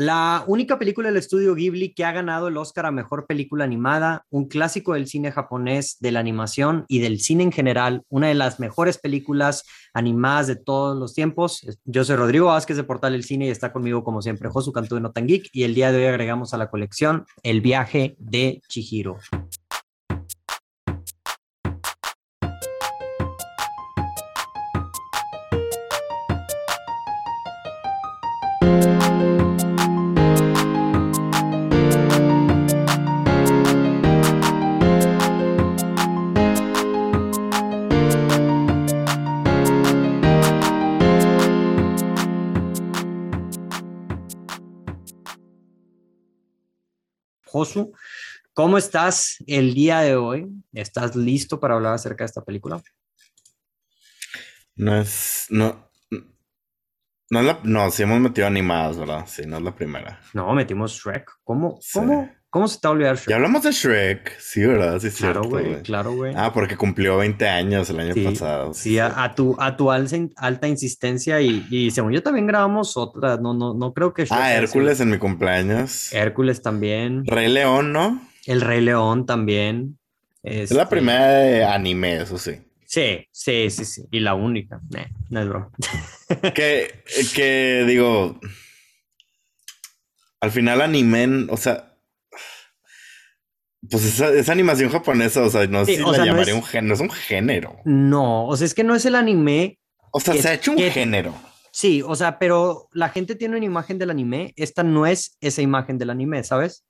La única película del estudio Ghibli que ha ganado el Oscar a Mejor Película Animada, un clásico del cine japonés, de la animación y del cine en general, una de las mejores películas animadas de todos los tiempos. Yo soy Rodrigo Vázquez de Portal El Cine y está conmigo como siempre Josu Cantú de Notangeek y el día de hoy agregamos a la colección El viaje de Chihiro. ¿Cómo estás el día de hoy? ¿Estás listo para hablar acerca de esta película? No es, no, no, es la, no, sí hemos metido animadas, ¿verdad? Sí, no es la primera. No, metimos Shrek. ¿Cómo, cómo, cómo se te va a olvidar Shrek? Ya hablamos de Shrek, sí, ¿verdad? Sí, claro, güey, claro, güey. Ah, porque cumplió 20 años el año Sí, pasado. Sí, a, a tu, a tu alza- alta insistencia y, y según yo también grabamos otras, no, no, no creo que Shrek Ah, Hércules en mi cumpleaños. Hércules también, Rey León, ¿no? El Rey León también. Es la este, primera de anime, eso sí. Sí, sí, sí, sí, y la única, Nah, no es broma. que, que digo, al final anime, o sea, pues esa, esa animación japonesa, o sea, no sé Sí, si la sea, no llamaría es- un género, es un género. No, o sea, es que no es el anime, O sea, Que- se ha hecho un que- género. sí, o sea, pero la gente tiene una imagen del anime, esta no es esa imagen del anime, ¿sabes?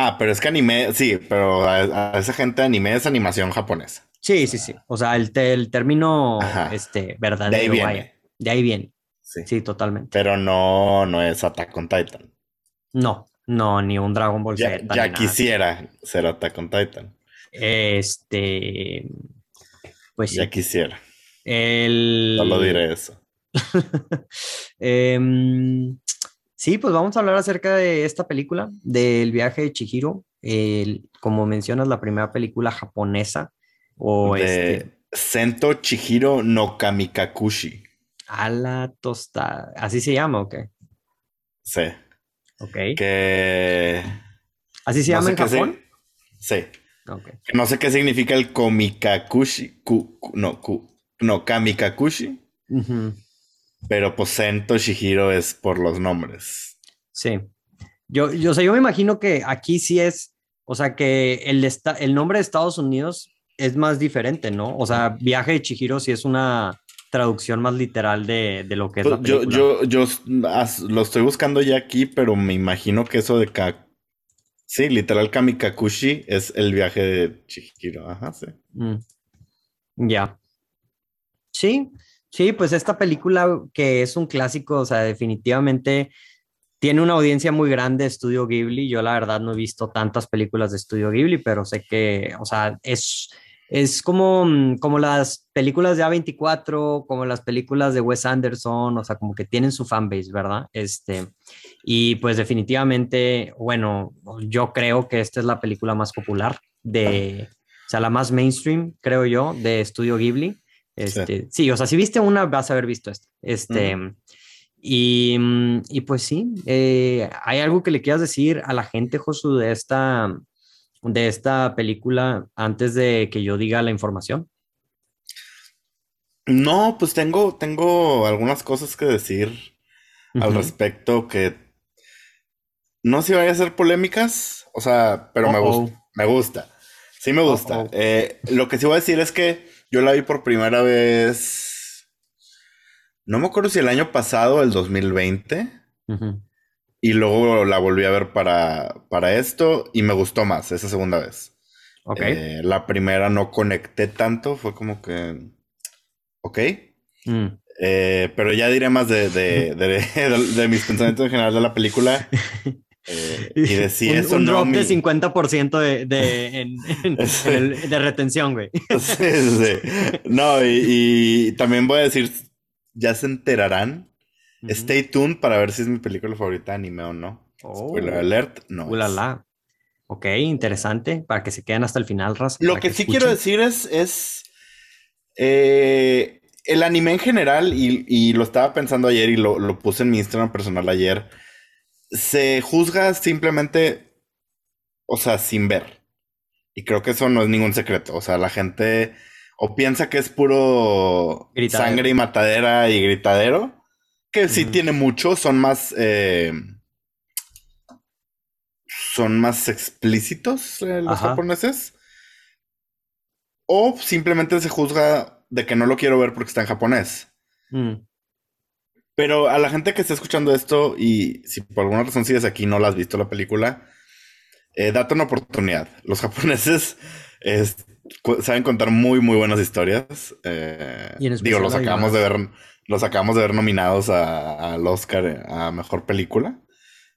Ah, pero es que anime, sí, pero a, a esa gente anime es animación japonesa. Sí, sí, sí, o sea, el, el término, Ajá. este, De ahí verdadero, viene. vaya, de ahí viene, Sí. sí, totalmente. Pero no, no es Attack on Titan. No, no, ni un Dragon Ball Ya, Z. ya nada. quisiera ser Attack on Titan. Este, pues sí, Ya quisiera. el... Solo diré eso. Em, sí, pues vamos a hablar acerca de esta película, del viaje de Chihiro. El- como mencionas, la primera película japonesa o de este, Sento Chihiro no Kamikakushi. a la tostada. ¿Así se llama o qué? Sí. Ok. Que. ¿Así se no llama en Japón? Sí. Ok. Que no sé qué significa el Komikakushi. ku- ku- no, ku- no, Kamikakushi. Ujú, Pero pues Sento Chihiro es por los nombres. Sí. Yo, yo, o sea, yo me imagino que aquí sí es, o sea, que el, esta- el nombre de Estados Unidos es más diferente, ¿no? O sea, viaje de Chihiro sí es una traducción más literal de, de lo que es la Yo, película. yo, yo as- lo estoy buscando ya aquí, pero me imagino que eso de Ka. Sí, literal Kamikakushi es el viaje de Chihiro. Ajá, sí. Mm. Ya. Sí, sí, pues esta película que es un clásico, o sea, definitivamente tiene una audiencia muy grande de Estudio Ghibli. Yo la verdad no he visto tantas películas de Estudio Ghibli, pero sé que, o sea, es, es como, mm, como las películas de A24, como las películas de Wes Anderson, o sea, como que tienen su fanbase, ¿verdad? Este, y pues definitivamente, bueno, yo creo que esta es la película más popular de, o sea, la más mainstream, creo yo, de Estudio Ghibli. Este, sí. o sea, si viste una, vas a haber visto esta. Este, y, mm, y pues sí, eh, ¿hay algo que le quieras decir a la gente, Josu, de esta, de esta película antes de que yo diga la información? No, pues tengo, tengo algunas cosas que decir al respecto que no sé si vaya a ser polémicas, o sea, pero me gusta, me gusta, sí me gusta. Eh, lo que sí voy a decir es que yo la vi por primera vez, no me acuerdo si el año pasado, el 2020, Ujú. y luego la volví a ver para, para esto y me gustó más esa segunda vez. Ok. Eh, la primera no conecté tanto, fue como que, ok. Mm. Eh, pero ya diré más de, de, de- de- de mis pensamientos en general de la película. eh, y de si un, eso un no drop de mi- 50% de, de, en- en- en el- de retención, güey. Sí, sí. No, y, y también voy a decir, ya se enterarán. Stay tuned para ver si es mi película favorita de anime o no. Oh. Spoiler alert, no. Ulala. Ok, interesante. Para que se queden hasta el final, raza. Lo que sí quiero decir es, es eh, el anime en general, y, y lo estaba pensando ayer y lo, lo puse en mi Instagram personal ayer. Se juzga simplemente, o sea, sin ver. Y creo que eso no es ningún secreto. O sea, la gente o piensa que es puro sangre y matadera y gritadero, que sí tiene mucho, son más... Eh, son más explícitos eh, los japoneses. O simplemente se juzga de que no lo quiero ver porque está en japonés. Mm. Pero a la gente que está escuchando esto y si por alguna razón sigues aquí y no la has visto la película, eh, date una oportunidad. Los japoneses saben contar muy, muy buenas historias. Eh, digo, los acabamos de ver, los acabamos de ver nominados al Oscar a mejor película.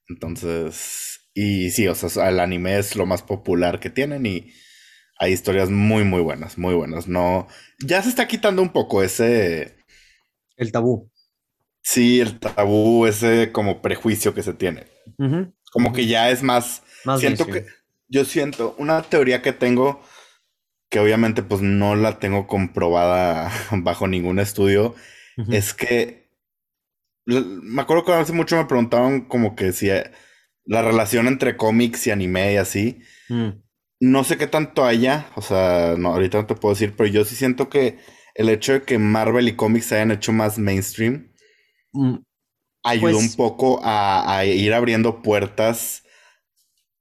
Entonces, y sí, o sea, el anime es lo más popular que tienen y hay historias muy, muy buenas, muy buenas. No, ya se está quitando un poco ese. El tabú. Sí, el tabú, ese como prejuicio que se tiene. Como que ya es más. siento que. Yo siento, una teoría que tengo, que obviamente pues no la tengo comprobada bajo ningún estudio, es que. Me acuerdo que hace mucho me preguntaban como que si eh, la relación entre cómics y anime y así. Mm. No sé qué tanto haya, o sea, no, ahorita no te puedo decir, pero yo sí siento que el hecho de que Marvel y cómics se hayan hecho más mainstream Mm, ayudó un pues poco a, ir abriendo puertas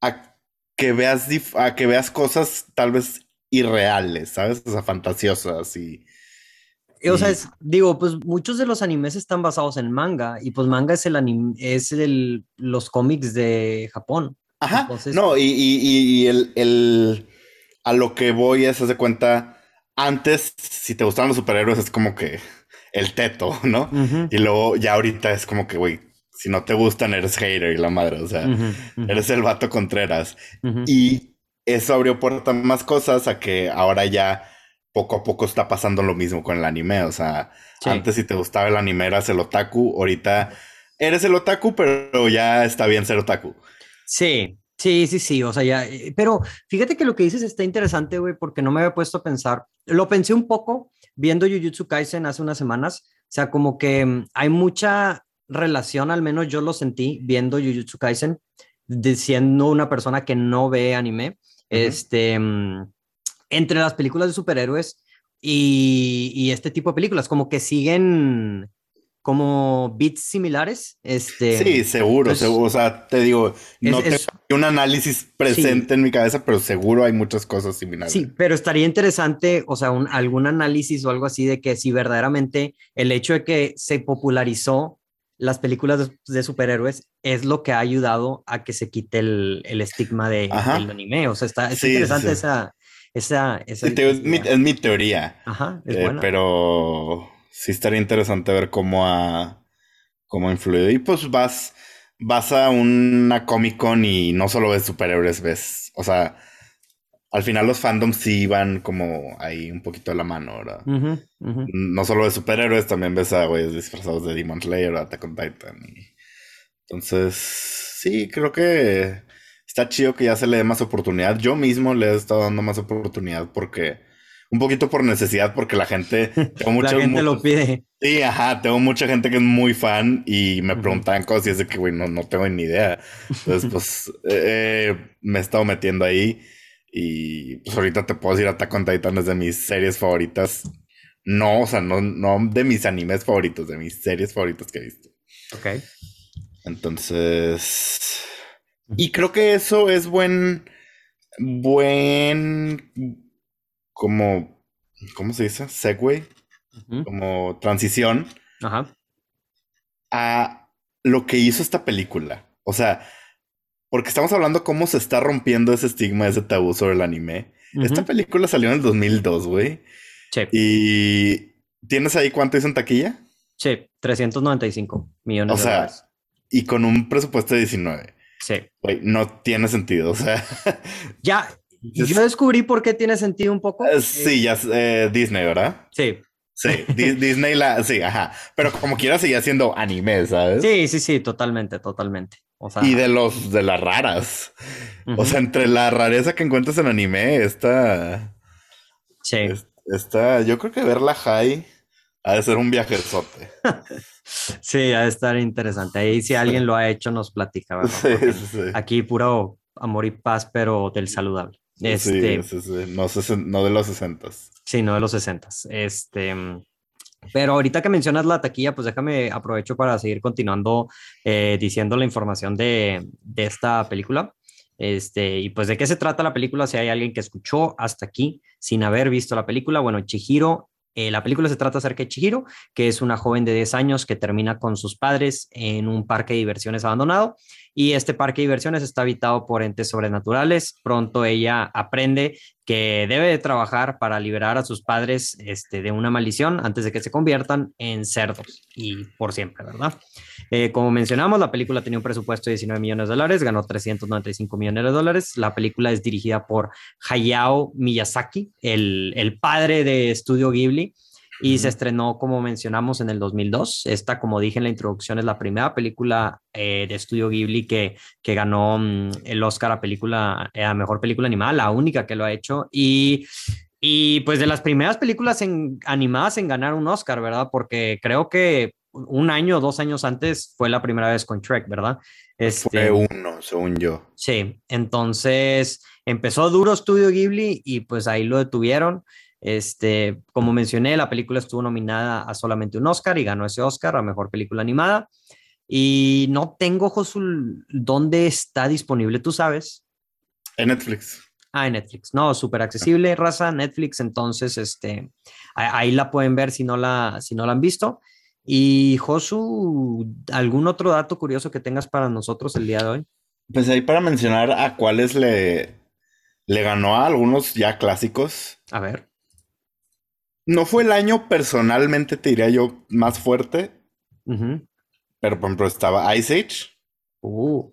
a que veas a que veas cosas tal vez irreales, ¿sabes? O sea, fantasiosas y, O sea, digo, pues muchos de los animes están basados en manga y pues manga es el anime, es el, los cómics de Japón. Ajá. no, y, y, el, el, a lo que voy es, de cuenta, antes, si te gustaban los superhéroes, es como que el teto, ¿no? Y luego ya ahorita es como que, güey, si no te gustan, eres hater y la madre, o sea, eres el vato Contreras. Y eso abrió puertas más cosas a que ahora ya poco a poco está pasando lo mismo con el anime, o sea, antes si te gustaba el anime eras el otaku, ahorita eres el otaku, pero ya está bien ser otaku. Sí, Sí, sí, sí, o sea, ya, pero fíjate que lo que dices está interesante, güey, porque no me había puesto a pensar, lo pensé un poco viendo Jujutsu Kaisen hace unas semanas, o sea, como que mm, hay mucha relación, al menos yo lo sentí viendo Jujutsu Kaisen, siendo una persona que no ve anime, este, mm, entre las películas de superhéroes y, y este tipo de películas, como que siguen como bits similares. Este, sí, seguro, seguro. O sea, te digo, no tengo un análisis presente en mi cabeza, pero seguro hay muchas cosas similares. Sí, pero estaría interesante, o sea, un, algún análisis o algo así de que si verdaderamente el hecho de que se popularizó las películas de, superhéroes es lo que ha ayudado a que se quite el, el estigma de, del anime. O sea, está interesante esa... esa, esa es, mi, teoría. Ajá, es eh, Pero sí estaría interesante ver cómo ha, cómo ha influido. Y pues vas, vas a una Comic Con y no solo ves superhéroes, ves, o sea, al final los fandoms sí van como ahí un poquito de la mano, ¿verdad? No solo de superhéroes, también ves a güeyes disfrazados de Demon Slayer o Attack on Titan. Entonces, sí, creo que está chido que ya se le dé más oportunidad. Yo mismo le he estado dando más oportunidad porque un poquito por necesidad, porque la gente, tengo mucha, la gente lo pide. Sí, ajá, tengo mucha gente que es muy fan y me preguntan cosas y es de que, güey, no, no tengo ni idea. Entonces, pues, eh, me he estado metiendo ahí y pues ahorita te puedo decir Attack on Titan es de mis series favoritas. No, o sea, no, no de mis animes favoritos, de mis series favoritas que he visto. Ok. Entonces, y creo que eso es buen, buen como, ¿cómo se dice? Segway, como transición a lo que hizo esta película. O sea, porque estamos hablando cómo se está rompiendo ese estigma, ese tabú sobre el anime. Esta película salió en el 2002, güey. Sí. ¿Y tienes ahí cuánto hizo en taquilla? Sí, 395 millones de dólares. Y con un presupuesto de 19. Sí. Güey, no tiene sentido. O sea, ya, yo descubrí por qué tiene sentido un poco. Eh, sí, ya eh, Disney, ¿verdad? Sí. Sí, Disney la, sí, ajá. Pero como quiera sigue siendo anime, ¿sabes? Sí, sí, sí, totalmente, totalmente. y de los de las raras. O sea, entre la rareza que encuentras en anime, está. Sí. Está, yo creo que verla high Ha de ser un viajezote. sí, ha de estar interesante. Ahí si alguien lo ha hecho nos platica, ¿verdad? Sí, sí, aquí puro amor y paz, pero del saludable. Este, sí, no, no, de los 60. Sí, no de los 60. Este, pero ahorita que mencionas la taquilla, pues déjame aprovecho para seguir continuando eh, diciendo la información de, de, esta película. Este, y pues de qué se trata la película, si hay alguien que escuchó hasta aquí sin haber visto la película, bueno, Chihiro eh, la película se trata acerca de Chihiro, que es una joven de 10 años que termina con sus padres en un parque de diversiones abandonado y este parque de diversiones está habitado por entes sobrenaturales. Pronto ella aprende que debe de trabajar para liberar a sus padres este, de una maldición antes de que se conviertan en cerdos y por siempre, ¿verdad? Eh, como mencionamos, la película tenía un presupuesto de 19 millones de dólares, ganó 395 millones de dólares. La película es dirigida por Hayao Miyazaki, el, el padre de Studio Ghibli y se estrenó, como mencionamos, en el 2002. Esta, como dije en la introducción, es la primera película eh, de estudio Ghibli que, que ganó mm, el Oscar a, película, eh, a Mejor Película Animada, la única que lo ha hecho. Y, y pues de las primeras películas en, animadas en ganar un Oscar, ¿verdad? Porque creo que un año o dos años antes fue la primera vez con Trek, ¿verdad? Este, fue uno, según yo. Sí, entonces empezó duro Estudio Ghibli y pues ahí lo detuvieron. Este, como mencioné, la película estuvo nominada a solamente un Oscar y ganó ese Oscar a Mejor Película Animada. Y no tengo, Josul, dónde está disponible, ¿tú sabes? En Netflix. Ah, en Netflix. No, súper accesible, raza, Netflix. Entonces, este, ahí la pueden ver si no la, si no la han visto. Y Josu, ¿algún otro dato curioso que tengas para nosotros el día de hoy? Pues ahí para mencionar a cuáles le, le ganó a algunos ya clásicos. A ver. No fue el año personalmente, te diría yo, más fuerte. Pero por ejemplo estaba Ice Age. Uh.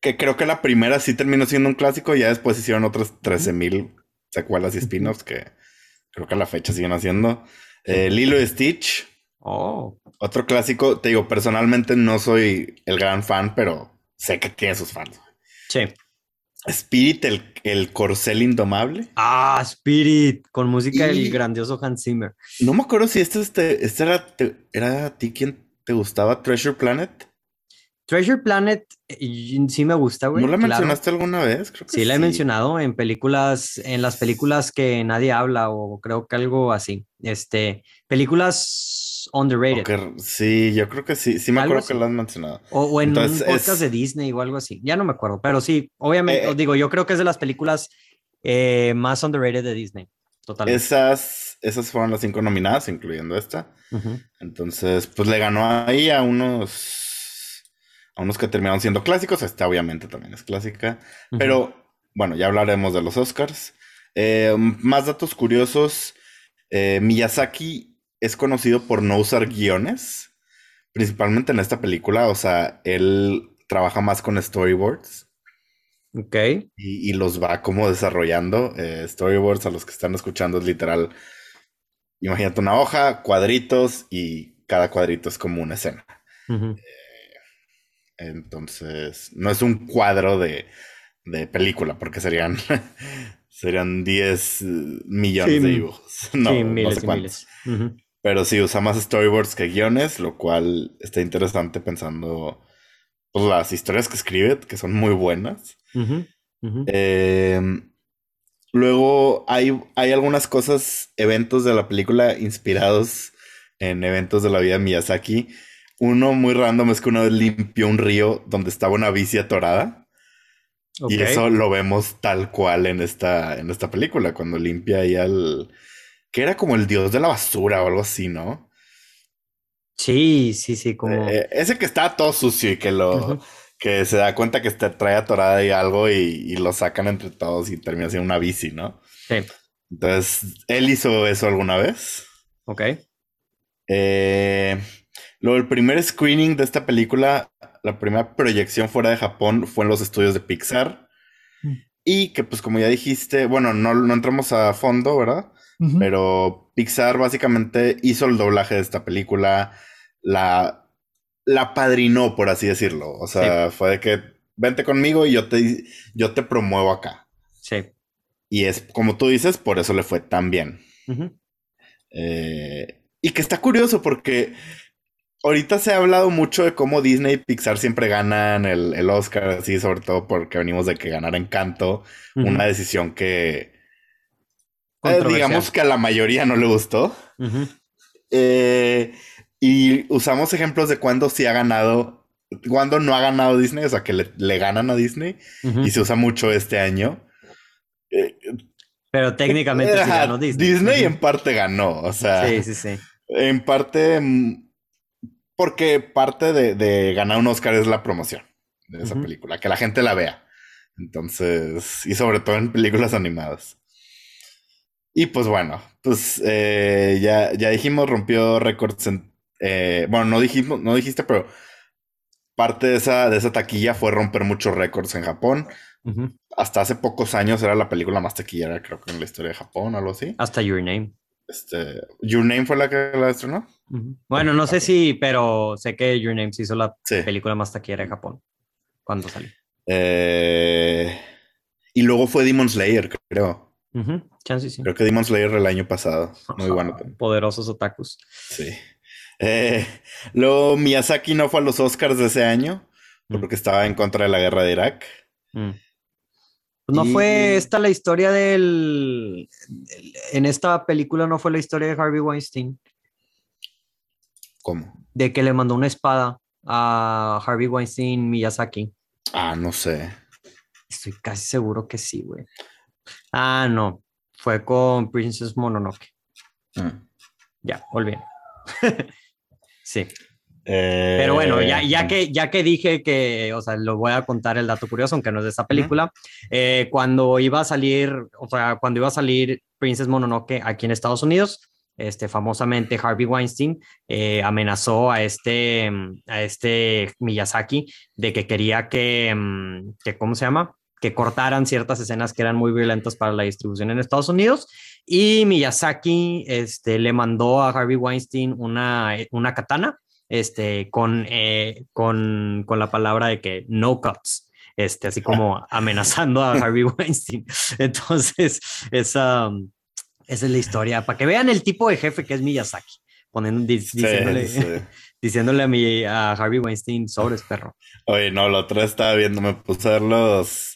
Que creo que la primera sí terminó siendo un clásico. Y ya después hicieron otras 13.000 secuelas y spin-offs que creo que a la fecha siguen haciendo. Eh, Lilo y Stitch. Oh. Otro clásico. Te digo, personalmente no soy el gran fan, pero sé que tiene sus fans. Sí. Spirit, el, el, corcel indomable. Ah, Spirit, con música del grandioso Hans Zimmer. No me acuerdo si este, este, este era, era a ti quien te gustaba, Treasure Planet. Treasure Planet sí me gusta, güey. ¿No la mencionaste alguna vez? Creo que sí, la he mencionado en películas, en las películas que nadie habla o creo que algo así. Este, películas underrated. sí, yo creo que sí, sí me acuerdo que la has mencionado. O, en un podcast de Disney o algo así. Ya no me acuerdo, pero sí, obviamente, eh, digo, yo creo que es de las películas eh, más underrated de Disney. Totalmente. Esas, esas fueron las cinco nominadas, incluyendo esta. Entonces, pues le ganó ahí a unos a unos que terminaron siendo clásicos. Esta obviamente también es clásica. Pero bueno, ya hablaremos de los Oscars. Eh, más datos curiosos. Eh, Miyazaki es conocido por no usar guiones, principalmente en esta película. O sea, él trabaja más con storyboards. Ok. Y, los va como desarrollando. Eh, storyboards a los que están escuchando es literal. Imagínate una hoja, cuadritos y cada cuadrito es como una escena. Entonces, no es un cuadro de, película, porque serían, serían 10 millones de dibujos. No, miles sé Miles. Pero sí, usa más storyboards que guiones, lo cual está interesante pensando pues, las historias que escribe, que son muy buenas. Em, luego hay, hay algunas cosas, eventos de la película inspirados en eventos de la vida de Miyazaki uno muy random es que uno limpió un río donde estaba una bici atorada. Y eso lo vemos tal cual en esta, en esta película, cuando limpia ahí al... que era como el dios de la basura o algo así, ¿no? Sí, sí, sí, como... Eh, ese que está todo sucio y que lo... que se da cuenta que te trae atorada y algo y, y, lo sacan entre todos y termina siendo una bici, ¿no? Sí. Entonces, ¿él hizo eso alguna vez? Ok. Eh... Luego, el primer screening de esta película, la primera proyección fuera de Japón fue en los estudios de Pixar. Mm. Y que, pues, como ya dijiste, bueno, no, no entramos a fondo, ¿verdad? Pero Pixar básicamente hizo el doblaje de esta película, la, la padrinó, por así decirlo. O sea, fue de que vente conmigo y yo te, yo te promuevo acá. Sí. Y es como tú dices, por eso le fue tan bien. eh, y que está curioso porque ahorita se ha hablado mucho de cómo Disney y Pixar siempre ganan el, Oscar, así, sobre todo porque venimos de que ganara Encanto, una decisión que eh, digamos que a la mayoría no le gustó. Eh, y usamos ejemplos de cuando sí ha ganado, cuando no ha ganado Disney, o sea, que le, ganan a Disney, y se usa mucho este año. Eh, Pero técnicamente sí ganó Disney. Disney en parte ganó, o sea. Sí, sí, sí. En parte, mm, porque parte de, ganar un Oscar es la promoción de esa película, que la gente la vea. Entonces, y sobre todo en películas animadas. Y pues bueno, pues eh, ya, ya dijimos, rompió récords en... Eh, bueno, no dijimos, no dijiste, pero parte de esa, de esa taquilla fue romper muchos récords en Japón. Hasta hace pocos años era la película más taquillera, creo que en la historia de Japón o algo así. Hasta Your Name. Este, Your Name fue la que la estrenó. Bueno, no sé si, pero sé que Your Name se hizo la película más taquillera de Japón. cuando salió? Eh, y luego fue Demon Slayer, creo. Creo que Demon Slayer el año pasado. Muy bueno. Poderosos otakus. Sí. Eh, luego Miyazaki no fue a los Oscars de ese año mm. porque estaba en contra de la guerra de Irak. Mm. Pues no fue esta la historia del... En esta película no fue la historia de Harvey Weinstein. ¿Cómo? De que le mandó una espada a Harvey Weinstein Miyazaki. Ah, no sé. Estoy casi seguro que sí, güey. Ah, no. Fue con Princess Mononoke. Mm. Ya, volví. sí. Pero bueno, ya, ya, eh, que, ya que dije que, o sea, lo voy a contar el dato curioso, aunque no es de esta película, eh, cuando iba a salir, o sea, cuando iba a salir Princess Mononoke aquí en Estados Unidos, este, famosamente Harvey Weinstein eh, amenazó a este, a este Miyazaki de que quería que, mm, que, ¿cómo se llama? Que cortaran ciertas escenas que eran muy violentas para la distribución en Estados Unidos. Y Miyazaki este, le mandó a Harvey Weinstein una, una katana este, con, eh, con, con la palabra de que no cuts. Este, así como amenazando a Harvey Weinstein. Entonces, esa, esa es la historia, para que vean el tipo de jefe que es Miyazaki, poniendo, diciéndole, diciéndole a, mi, a Harvey Weinstein, sobres, perro. Oye, no, la otra estaba viendo, me puse a ver los,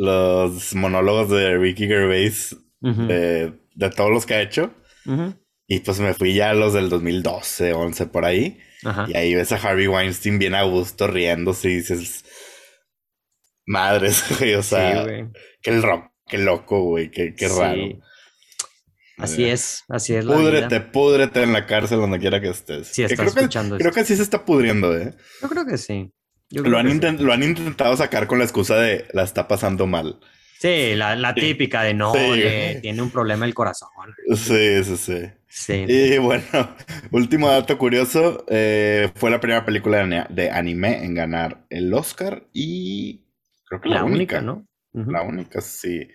los monólogos de Ricky Gervais de, todos los que ha hecho. Y pues me fui ya a los del 2012, 11 por ahí. Y ahí ves a Harvey Weinstein bien a gusto riéndose y dices, madres, güey, o sea, qué, qué loco, güey, qué, raro. Así es, así es. La púdrete, púdrete en la cárcel donde quiera que estés. Sí, estás creo escuchando que, Creo que sí se está pudriendo, ¿eh? Yo creo que sí. Lo han, intentado sacar con la excusa de la está pasando mal. Sí, la, típica de no, tiene un problema el corazón. Sí, sí, sí. sí. Y bueno, último dato curioso, eh, fue la primera película de anime en ganar el Oscar y creo que la, única, ¿no? La única, sí.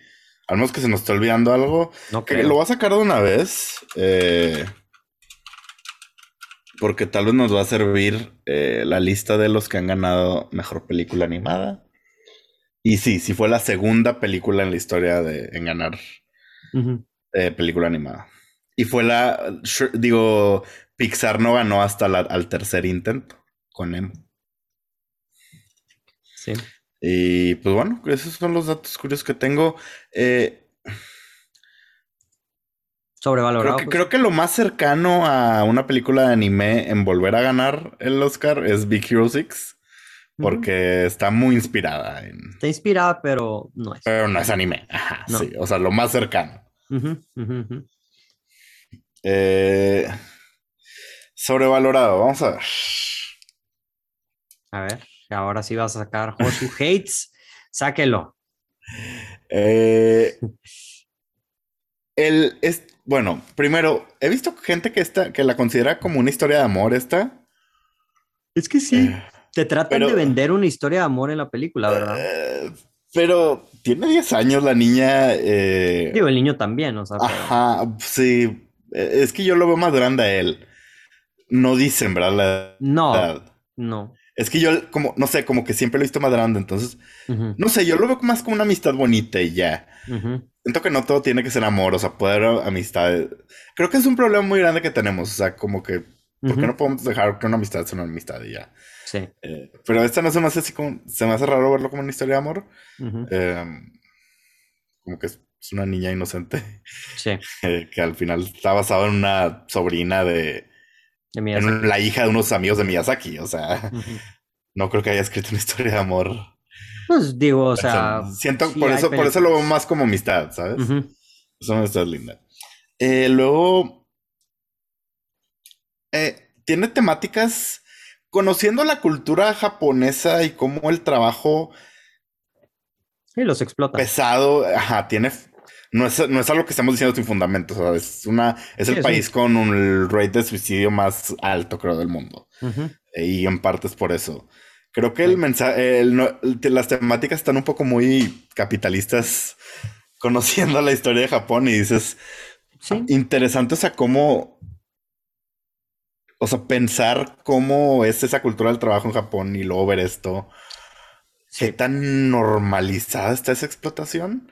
Al menos que se nos está olvidando algo. No que lo va a sacar de una vez. Eh, porque tal vez nos va a servir eh, la lista de los que han ganado mejor película animada. Y sí, sí fue la segunda película en la historia de en ganar eh, película animada. Y fue la, digo, Pixar no ganó hasta la, al tercer intento con Em. Sí. Y pues bueno, esos son los datos curiosos que tengo. Eh, Sobrevalorado. Creo que, creo que, lo más cercano a una película de anime en volver a ganar el Oscar es Big Hero 6. Porque está muy inspirada en. Está inspirada, pero no es. Pero no es anime. Ajá, sí. O sea, lo más cercano. Eh, sobrevalorado. Vamos a ver. A ver, ahora sí vas a sacar Josu Hates. Sáquelo. Eh, el, es, bueno, primero, he visto gente que, está, que la considera como una historia de amor esta. Es que sí. Eh, Te tratan de vender una historia de amor en la película, ¿verdad? Eh, pero tiene 10 años la niña. Eh... Digo, el niño también, o sea. Ajá, sí. Es que yo lo veo más grande a él. No dicen, ¿verdad? no, no. Es que yo, como, no sé, como que siempre lo he visto más grande, entonces, no sé, yo lo veo más como una amistad bonita y ya. Siento que no todo tiene que ser amor, o sea, puede haber amistad. Creo que es un problema muy grande que tenemos, o sea, como que, ¿por qué no podemos dejar que una amistad sea una amistad y ya? Sí. Eh, pero esta no se me hace así como, se me hace raro verlo como una historia de amor. Em, como que es, una niña inocente. Sí. Eh, que al final está basado en una sobrina de en la hija de unos amigos de Miyazaki. O sea, no creo que haya escrito una historia de amor. Pues digo, o sea. siento, por eso, por eso lo veo más como amistad, ¿sabes? Eso me está linda. Eh, luego. Eh, tiene temáticas. Conociendo la cultura japonesa y cómo el trabajo. Sí, los explota. Pesado, ajá, tiene no es, no es algo que estamos diciendo sin fundamento. es una, es el país con un rate de suicidio más alto, creo, del mundo. Y en parte es por eso. Creo que el mensaje, las temáticas están un poco muy capitalistas, conociendo la historia de Japón y dices, interesante, o sea, cómo, o sea, pensar cómo es esa cultura del trabajo en Japón y luego ver esto. ¿Qué tan normalizada está esa explotación?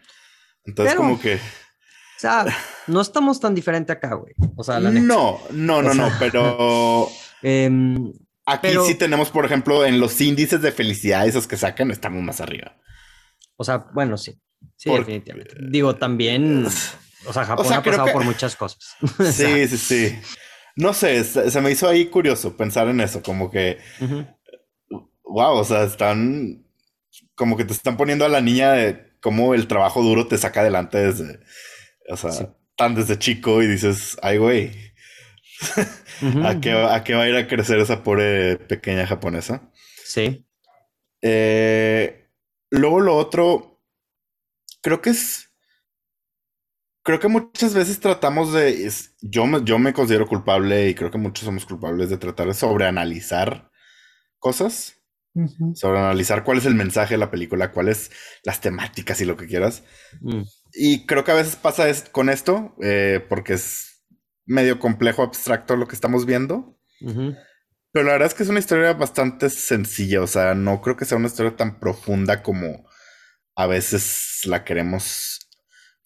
Entonces, como que. O sea, no estamos tan diferente acá, güey. O sea, la No, no, no, no, pero. Em, aquí sí tenemos, por ejemplo, en los índices de felicidad, esos que sacan, estamos más arriba. O sea, bueno, sí. Sí, definitivamente. Digo, también. O sea, Japón ha pasado por muchas cosas. sí, sí, sí. No sé, se, me hizo ahí curioso pensar en eso, como que. Wow, o sea, están. Como que te están poniendo a la niña de cómo el trabajo duro te saca adelante desde, o sea, tan desde chico y dices, ay, güey, ¿A, qué, ¿a, qué, va a ir a crecer esa pobre pequeña japonesa? Sí. Eh, luego lo otro, creo que es, creo que muchas veces tratamos de, yo, me, yo me considero culpable y creo que muchos somos culpables de tratar de sobreanalizar cosas sobre analizar cuál es el mensaje de la película, cuáles las temáticas y lo que quieras. Mm. Y creo que a veces pasa con esto, eh, porque es medio complejo, abstracto lo que estamos viendo. Pero la verdad es que es una historia bastante sencilla, o sea, no creo que sea una historia tan profunda como a veces la queremos,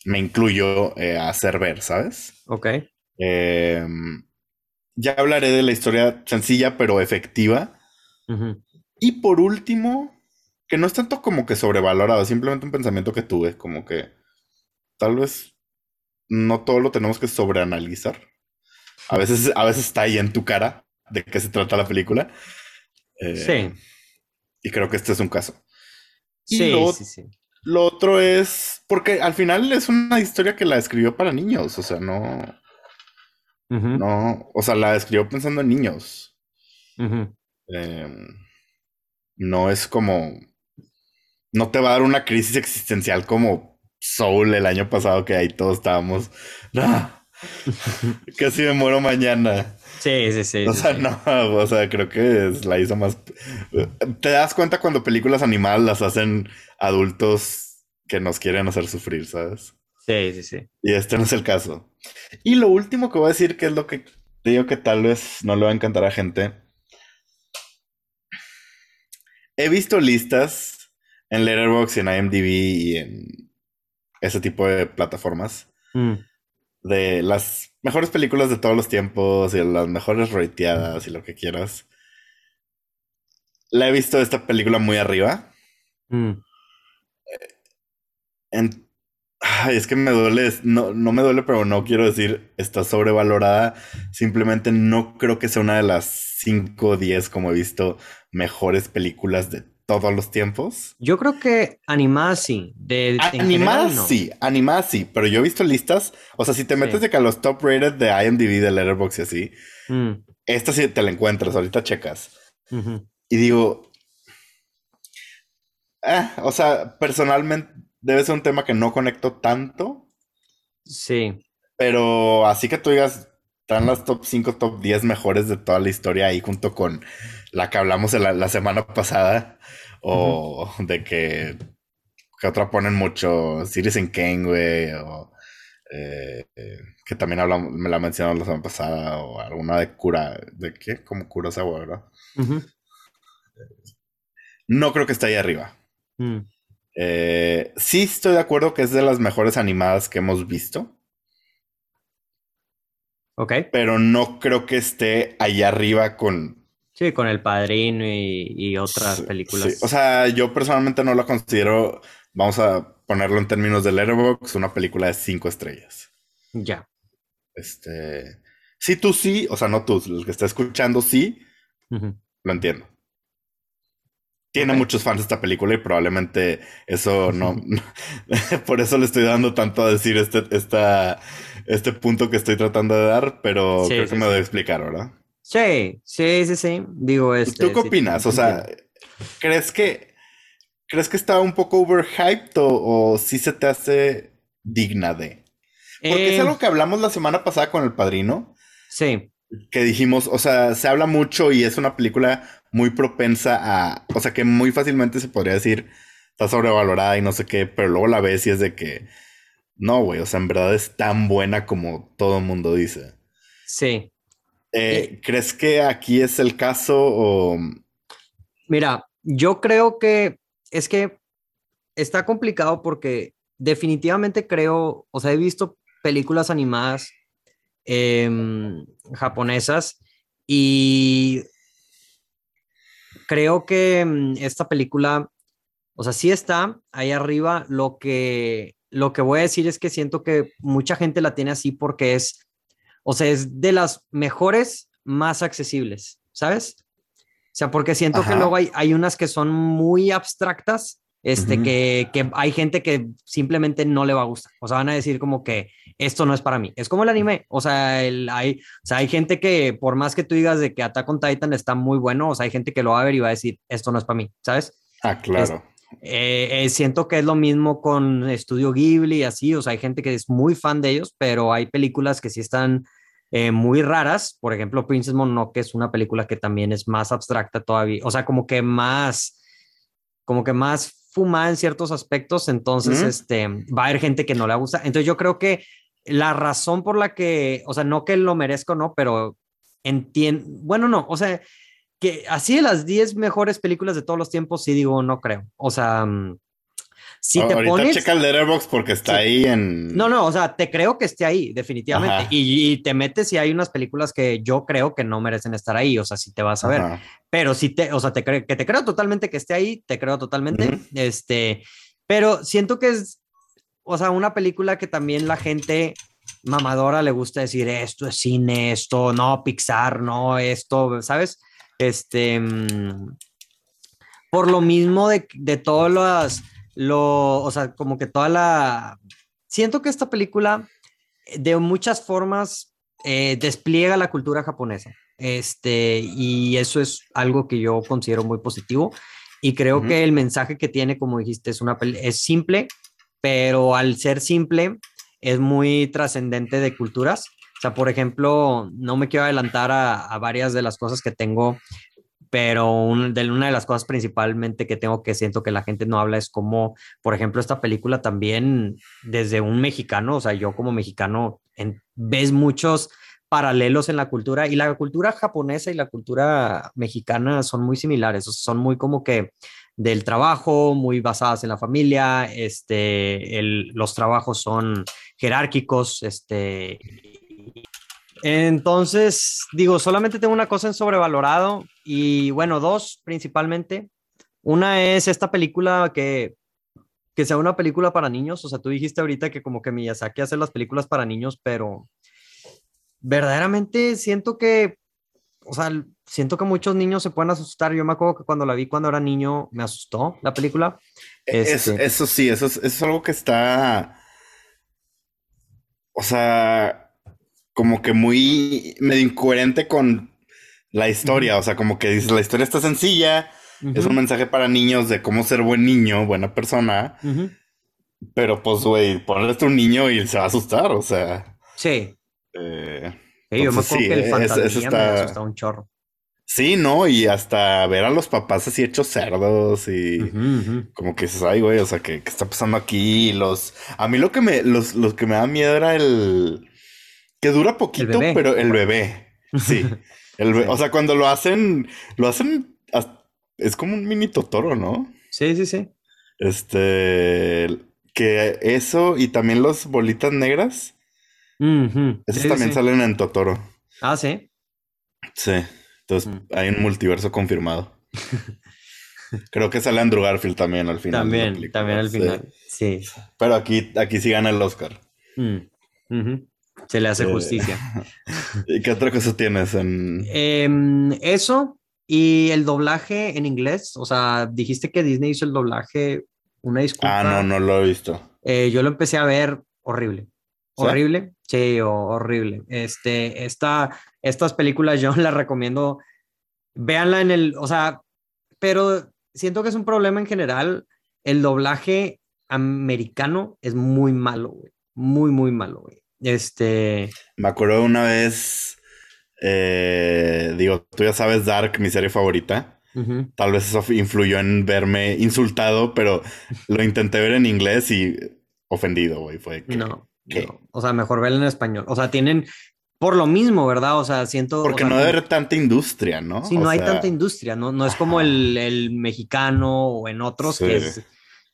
me incluyo, eh, hacer ver, ¿sabes? Ok. Em, ya hablaré de la historia sencilla pero efectiva. Y por último, que no es tanto como que sobrevalorado, simplemente un pensamiento que tuve, como que tal vez no todo lo tenemos que sobreanalizar. A veces, a veces está ahí en tu cara de qué se trata la película. Eh, sí. Y creo que este es un caso. sí, lo, sí, sí. Lo otro es, porque al final es una historia que la escribió para niños, o sea, no... No, o sea, la escribió pensando en niños. No es como. No te va a dar una crisis existencial como Soul el año pasado, que ahí todos estábamos. ¡Ah! Casi me muero mañana. Sí, sí, sí. O sea, no, o sea, creo que es la hizo más. Te das cuenta cuando películas animadas las hacen adultos que nos quieren hacer sufrir, ¿sabes? Sí, sí, sí. Y este no es el caso. Y lo último que voy a decir, que es lo que digo que tal vez no le va a encantar a gente, He visto listas en Letterboxd, en IMDb y en ese tipo de plataformas mm. de las mejores películas de todos los tiempos y las mejores rateadas y lo que quieras. La he visto esta película muy arriba. Mm. es que me duele, no, no me duele, pero no quiero decir está sobrevalorada. Simplemente no creo que sea una de las 5 o 10 como he visto mejores películas de todos los tiempos. Yo creo que animadas sí. De, animadas sí, animadas sí, pero yo he visto listas. O sea, si te metes de que a los top rated de IMDb, de Letterboxd y así, mm. esta sí te la encuentras, ahorita checas. Y digo, eh, o sea, personalmente debe ser un tema que no conecto tanto. Sí. Pero así que tú digas, están las top 5, top 10 mejores de toda la historia ahí junto con la que hablamos la, semana pasada, o de que, que otra ponen mucho, en Kane, güey, o eh, que también hablamos, me la mencionaron la semana pasada, o alguna de cura, ¿de qué? Como Kurosawa, ¿verdad? no creo que esté ahí arriba. Mm. Eh, sí estoy de acuerdo que es de las mejores animadas que hemos visto. Ok. Pero no creo que esté ahí arriba con... Sí, con El Padrino y, otras películas. O sea, yo personalmente no la considero, vamos a ponerlo en términos de Letterboxd, una película de cinco estrellas. Ya. Este... Sí, tú sí, o sea, no tú, el que está escuchando sí, lo entiendo. Tiene muchos fans esta película y probablemente eso no, por eso le estoy dando tanto a decir este, esta, este punto que estoy tratando de dar, pero creo que me debe explicar, ¿verdad? Sí, sí, sí, sí. Digo, este. ¿Tú qué opinas? O sea, ¿crees que crees que está un poco overhyped o, o sí se te hace digna de? Porque es eh, algo que hablamos la semana pasada con el padrino. Sí. Que dijimos, o sea, se habla mucho y es una película muy propensa a, o sea, que muy fácilmente se podría decir, está sobrevalorada y no sé qué, pero luego la ves y es de que, no, güey, o sea, en verdad es tan buena como todo el mundo dice. Sí. Eh, ¿Crees que aquí es el caso o...? Mira, yo creo que es que está complicado porque definitivamente creo, o sea, he visto películas animadas em, japonesas y creo que mm, esta película, o sea, sí está ahí arriba. Lo que, lo que voy a decir es que siento que mucha gente la tiene así porque es, o sea, es de las mejores más accesibles, ¿sabes? O sea, porque siento que luego hay, hay unas que son muy abstractas este, que, que, hay gente que simplemente no le va a gustar. O sea, van a decir como que esto no es para mí. Es como el anime. O sea, el, hay, o sea, hay gente que por más que tú digas de que Attack on Titan está muy bueno, o sea, hay gente que lo va a ver y va a decir esto no es para mí, ¿sabes? Ah, claro. Eh, eh, siento que es lo mismo con Estudio Ghibli y así. O sea, hay gente que es muy fan de ellos, pero hay películas que sí están eh, muy raras. Por ejemplo, Princess Mononoke es una película que también es más abstracta todavía. O sea, como que más, como que más fumada en ciertos aspectos, entonces este, va a haber gente que no le gusta. Entonces yo creo que la razón por la que, o sea, no que lo merezco, no, pero entiendo, bueno, no, o sea, que así de las 10 mejores películas de todos los tiempos, sí digo, no creo. O sea, mm, si te Ahorita pones... checa el Letterboxd porque está ahí en... No, no, o sea, te creo que esté ahí, definitivamente. Y, te metes y hay unas películas que yo creo que no merecen estar ahí, o sea, si te vas a ver. Pero si te, o sea, te que te creo totalmente que esté ahí, te creo totalmente. Este, pero siento que es, o sea, una película que también la gente mamadora le gusta decir esto es cine, esto no, Pixar, no, esto, ¿sabes? Este, mm, por lo mismo de, de todas las lo, o sea, como que toda la... Siento que esta película de muchas formas eh, despliega la cultura japonesa. Este, y eso es algo que yo considero muy positivo. Y creo que el mensaje que tiene, como dijiste, es, una, es simple, pero al ser simple es muy trascendente de culturas. O sea, por ejemplo, no me quiero adelantar a, a varias de las cosas que tengo pero de una de las cosas principalmente que tengo que siento que la gente no habla es como, por ejemplo, esta película también desde un mexicano, o sea, yo como mexicano ves muchos paralelos en la cultura y la cultura japonesa y la cultura mexicana son muy similares, son muy como que del trabajo, muy basadas en la familia, este, los trabajos son jerárquicos, este, entonces, digo, solamente tengo una cosa en sobrevalorado y bueno, dos principalmente. Una es esta película que, que sea una película para niños. O sea, tú dijiste ahorita que como que Miyazaki hace las películas para niños, pero verdaderamente siento que, o sea, siento que muchos niños se pueden asustar. Yo me acuerdo que cuando la vi cuando era niño me asustó la película. Este eso sí, eso eso es algo que está... O sea, como que muy medio incoherente con la historia. O sea, como que dices, la historia está sencilla. Es un mensaje para niños de cómo ser buen niño, buena persona. Pero pues, güey, ponerle a un niño y se va a asustar, o sea. Sí. Eh, yo me acuerdo que el fantasma me asusta un chorro. Sí, ¿no? Y hasta ver a los papás así hechos cerdos y como que dices, ay, güey, o sea, ¿qué, está pasando aquí? Los... A mí lo que me, los, los que me da miedo era el que dura poquito, pero el bebé. Sí. El O sea, cuando lo hacen, lo hacen es como un mini Totoro, ¿no? Sí, sí, sí. Este, que eso y también los bolitas negras, esos también salen en Totoro. Ah, sí. Sí, entonces mm. hay un multiverso confirmado. Creo que sale Andrew Garfield también al final. También, también al final. Sí. Pero aquí, aquí sí gana el Oscar. Mm, Se le hace eh, justicia. ¿Y qué otra cosa tienes en...? Em, eso y el doblaje en inglés. O sea, dijiste que Disney hizo el doblaje. Una disculpa. Ah, no, no lo he visto. Eh, yo lo empecé a ver horrible. Horrible, sí, horrible. Este, esta, estas películas yo las recomiendo. Véanla en el, o sea, pero siento que es un problema en general. El doblaje americano es muy malo, güey. Muy, muy malo, güey. Este. Me acuerdo una vez. Eh, digo, tú ya sabes Dark, mi serie favorita. Tal vez eso influyó en verme insultado, pero lo intenté ver en inglés y ofendido, güey. Fue que, no, O sea, mejor verlo en español. O sea, tienen por lo mismo, ¿verdad? O sea, siento. Porque no debe haber tanta industria, ¿no? Sí, no hay tanta industria, ¿no? No es como el, mexicano o en otros que es.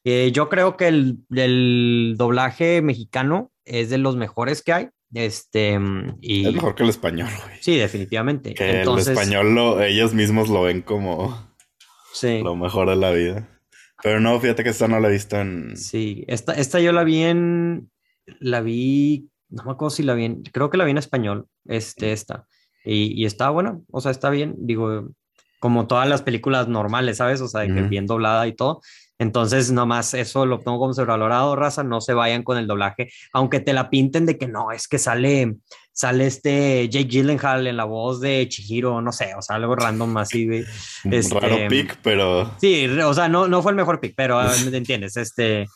Eh, yo creo que el, doblaje mexicano es de los mejores que hay. Este, y... Es mejor que el español, güey. Sí, definitivamente. Que el español lo, ellos mismos lo ven como sí. lo mejor de la vida. Pero no, fíjate que esta no la he visto en. Sí, esta, esta yo la vi en. La vi no me acuerdo si la vi, creo que la vi en español, este, esta, y, y está buena, o sea, está bien, digo, como todas las películas normales, ¿sabes? O sea, que bien doblada y todo. Entonces, nomás eso lo pongo como sobrevalorado, raza, no se vayan con el doblaje, aunque te la pinten de que no, es que sale, sale este Jake Gyllenhaal en la voz de Chihiro, no sé, o sea, algo random así, güey. Este, Raro pick, pero... Sí, o sea, no, no fue el mejor pick, pero ¿me entiendes? Este,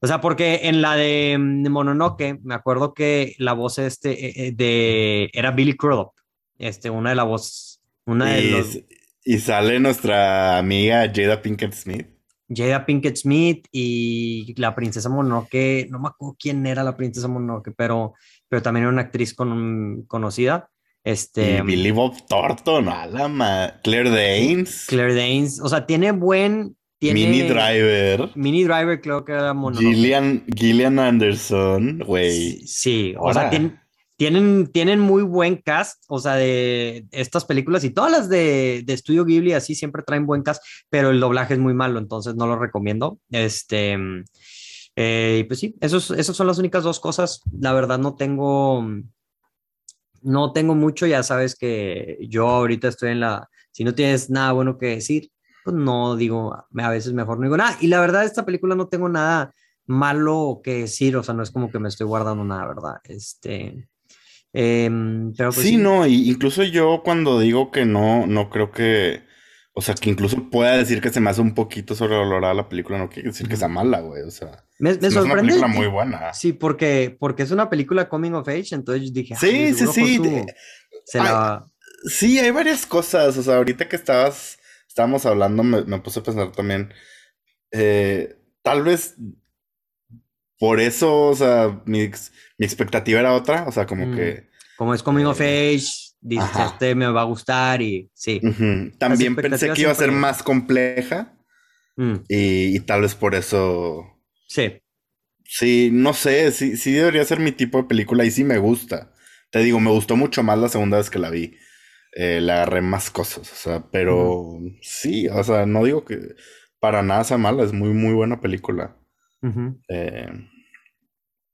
o sea, porque en la de, mm, Mononoke, me acuerdo que la voz este eh, eh, de era Billy Crudup, este, una de la voz, una y, de los... Y sale nuestra amiga Jada Pinkett Smith. Jada Pinkett Smith y la princesa Mononoke, no me acuerdo quién era la princesa Mononoke, pero, pero también era una actriz con, conocida. Este, y Billy Bob Thornton, Alama, Claire Danes. Claire Danes, o sea, tiene buen, Mini Driver. Mini Driver creo que era mono. Gillian, Gillian Anderson, güey. Sí, o sea, tienen, tienen, muy buen cast, o sea, de estas películas y todas las de, de Studio Ghibli así siempre traen buen cast, pero el doblaje es muy malo, entonces no lo recomiendo. Este, eh, pues sí, esos, esas son las únicas dos cosas. La verdad no tengo, no tengo mucho, ya sabes que yo ahorita estoy en la, si no tienes nada bueno que decir, pues no digo, a veces mejor no digo nada. Y la verdad, esta película no tengo nada malo que decir, o sea, no es como que me estoy guardando nada, ¿verdad? Este. Em, pero pues sí, no, incluso yo cuando digo que no, no creo que. O sea, que incluso pueda decir que se me hace un poquito sobrevalorada la película, no quiere decir que sea mala, güey. O sea, me, me sorprende. Es una película muy buena. Sí, porque, porque es una película coming of age, entonces dije, sí, sí, sí. Sí, hay varias cosas. O sea, ahorita que estabas estábamos hablando, me, puse a pensar también, eh, tal vez por eso, o sea, mi, expectativa era otra, o sea, como mm. que... Como es coming of eh, age, dices, este me va a gustar y sí. También pensé que iba a ser más compleja mm. y, tal vez por eso... Sí. Sí, no sé, sí, sí debería ser mi tipo de película y sí me gusta. Te digo, me gustó mucho más la segunda vez que la vi. Eh, le agarré más cosas, o sea, pero sí, o sea, no digo que para nada sea mala, es muy, muy buena película. Eh,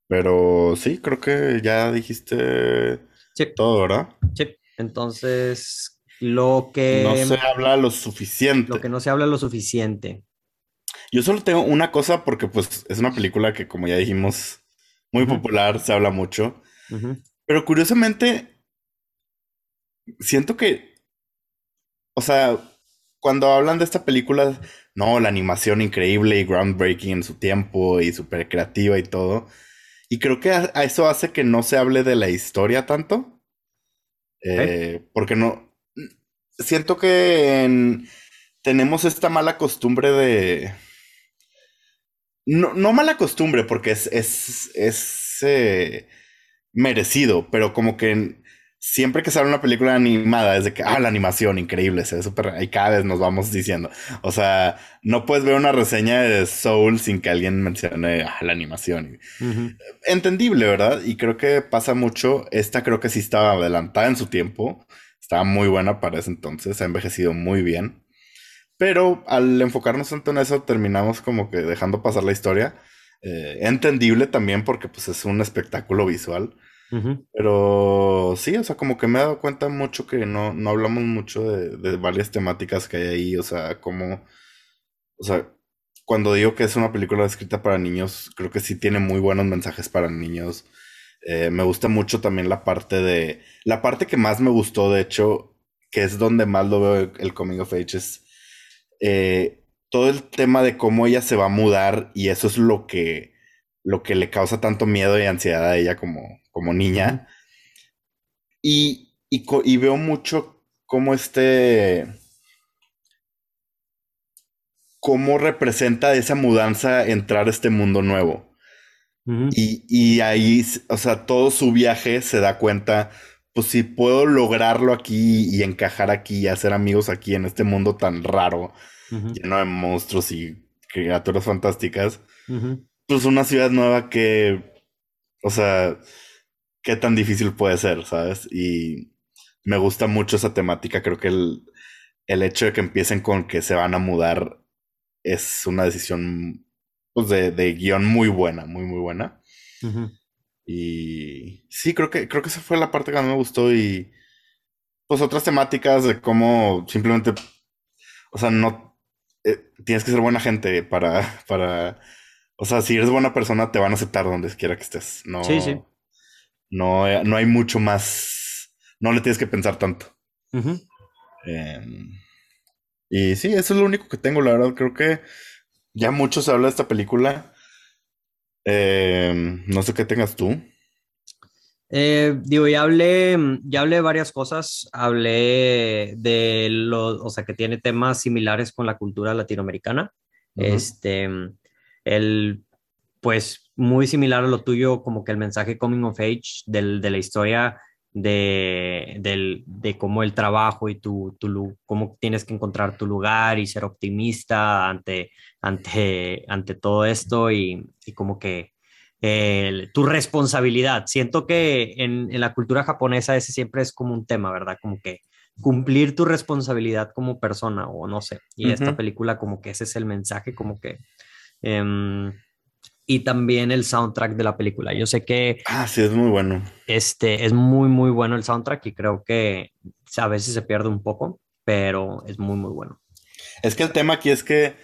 pero sí, creo que ya dijiste todo, ¿verdad? Sí, entonces lo que... No se habla lo suficiente. Lo que no se habla lo suficiente. Yo solo tengo una cosa porque pues es una película que como ya dijimos, muy popular, se habla mucho. Pero curiosamente, siento que, o sea, cuando hablan de esta película, no, la animación increíble y groundbreaking en su tiempo y súper creativa y todo. Y creo que a, eso hace que no se hable de la historia tanto. Eh, porque no. Siento que tenemos esta mala costumbre de. No, no mala costumbre, porque es, es, es eh, merecido, pero como que siempre que sale una película animada es de que, ah, la animación increíble, se ve súper, y cada vez nos vamos diciendo. O sea, no puedes ver una reseña de Soul sin que alguien mencione ah, la animación. Entendible, ¿verdad? Y creo que pasa mucho. Esta creo que sí estaba adelantada en su tiempo. Estaba muy buena para ese entonces, ha envejecido muy bien. Pero al enfocarnos tanto en eso, terminamos como que dejando pasar la historia. Eh, entendible también porque pues es un espectáculo visual. Pero sí, o sea, como que me he dado cuenta mucho que no, no hablamos mucho de, varias temáticas que hay ahí, o sea, como, o sea, cuando digo que es una película escrita para niños, creo que sí tiene muy buenos mensajes para niños. Eh, me gusta mucho también la parte de, la parte que más me gustó, de hecho, que es donde más lo veo el Coming of Age, es eh, todo el tema de cómo ella se va a mudar y eso es lo que, lo que le causa tanto miedo y ansiedad a ella como, como niña. Y, y, veo mucho cómo este. cómo representa esa mudanza entrar a este mundo nuevo. y, y, ahí, o sea, todo su viaje se da cuenta, pues si puedo lograrlo aquí y encajar aquí y hacer amigos aquí en este mundo tan raro, lleno de monstruos y criaturas fantásticas, pues una ciudad nueva que, o sea, qué tan difícil puede ser, ¿sabes? Y me gusta mucho esa temática. Creo que el, hecho de que empiecen con que se van a mudar es una decisión pues, de, de guion muy buena, muy, muy buena. Y sí, creo que, creo que esa fue la parte que más me gustó. Y pues otras temáticas de cómo simplemente, o sea, no eh, tienes que ser buena gente para, para, o sea, si eres buena persona, te van a aceptar donde quiera que estés. No, sí, sí. No, no hay mucho más. No le tienes que pensar tanto. Em, y sí, eso es lo único que tengo, la verdad. Creo que ya mucho se habla de esta película. Em, no sé qué tengas tú. Eh, digo, ya hablé, ya hablé de varias cosas. Hablé de lo, o sea, que tiene temas similares con la cultura latinoamericana. Este, el, pues, muy similar a lo tuyo, como que el mensaje coming of age del, de la historia de, del, de cómo el trabajo y tu, tu, cómo tienes que encontrar tu lugar y ser optimista ante, ante, ante todo esto y, y como que tu responsabilidad. Siento que en, en, la cultura japonesa ese siempre es como un tema, ¿verdad? Como que cumplir tu responsabilidad como persona o no sé. Y esta película como que ese es el mensaje, como que... Em, y también el soundtrack de la película. Yo sé que... Ah, sí, es muy bueno. Este, es muy, muy bueno el soundtrack y creo que a veces se pierde un poco, pero es muy, muy bueno. Es que el tema aquí es que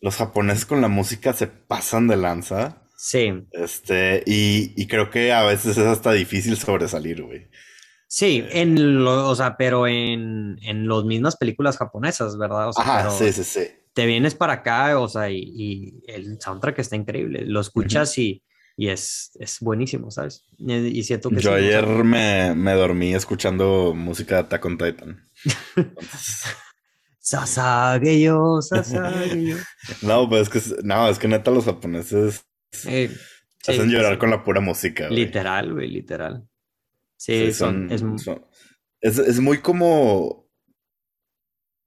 los japoneses con la música se pasan de lanza. Sí. Este, y, creo que a veces es hasta difícil sobresalir, güey. Sí, eh. en lo, o sea, pero en, en las mismas películas japonesas, ¿verdad? Ajá, sí, sí, sí te vienes para acá, o sea, y, el soundtrack está increíble. Lo escuchas y, y es, es, buenísimo, ¿sabes? Y siento que... Yo ayer me, me, dormí escuchando música de Attack on Titan. Sasageyo, Sasageyo. no, pues es que, no, es que neta los japoneses eh, hacen llorar con la pura música. Literal, güey, literal. Sí, son, es, es, es muy como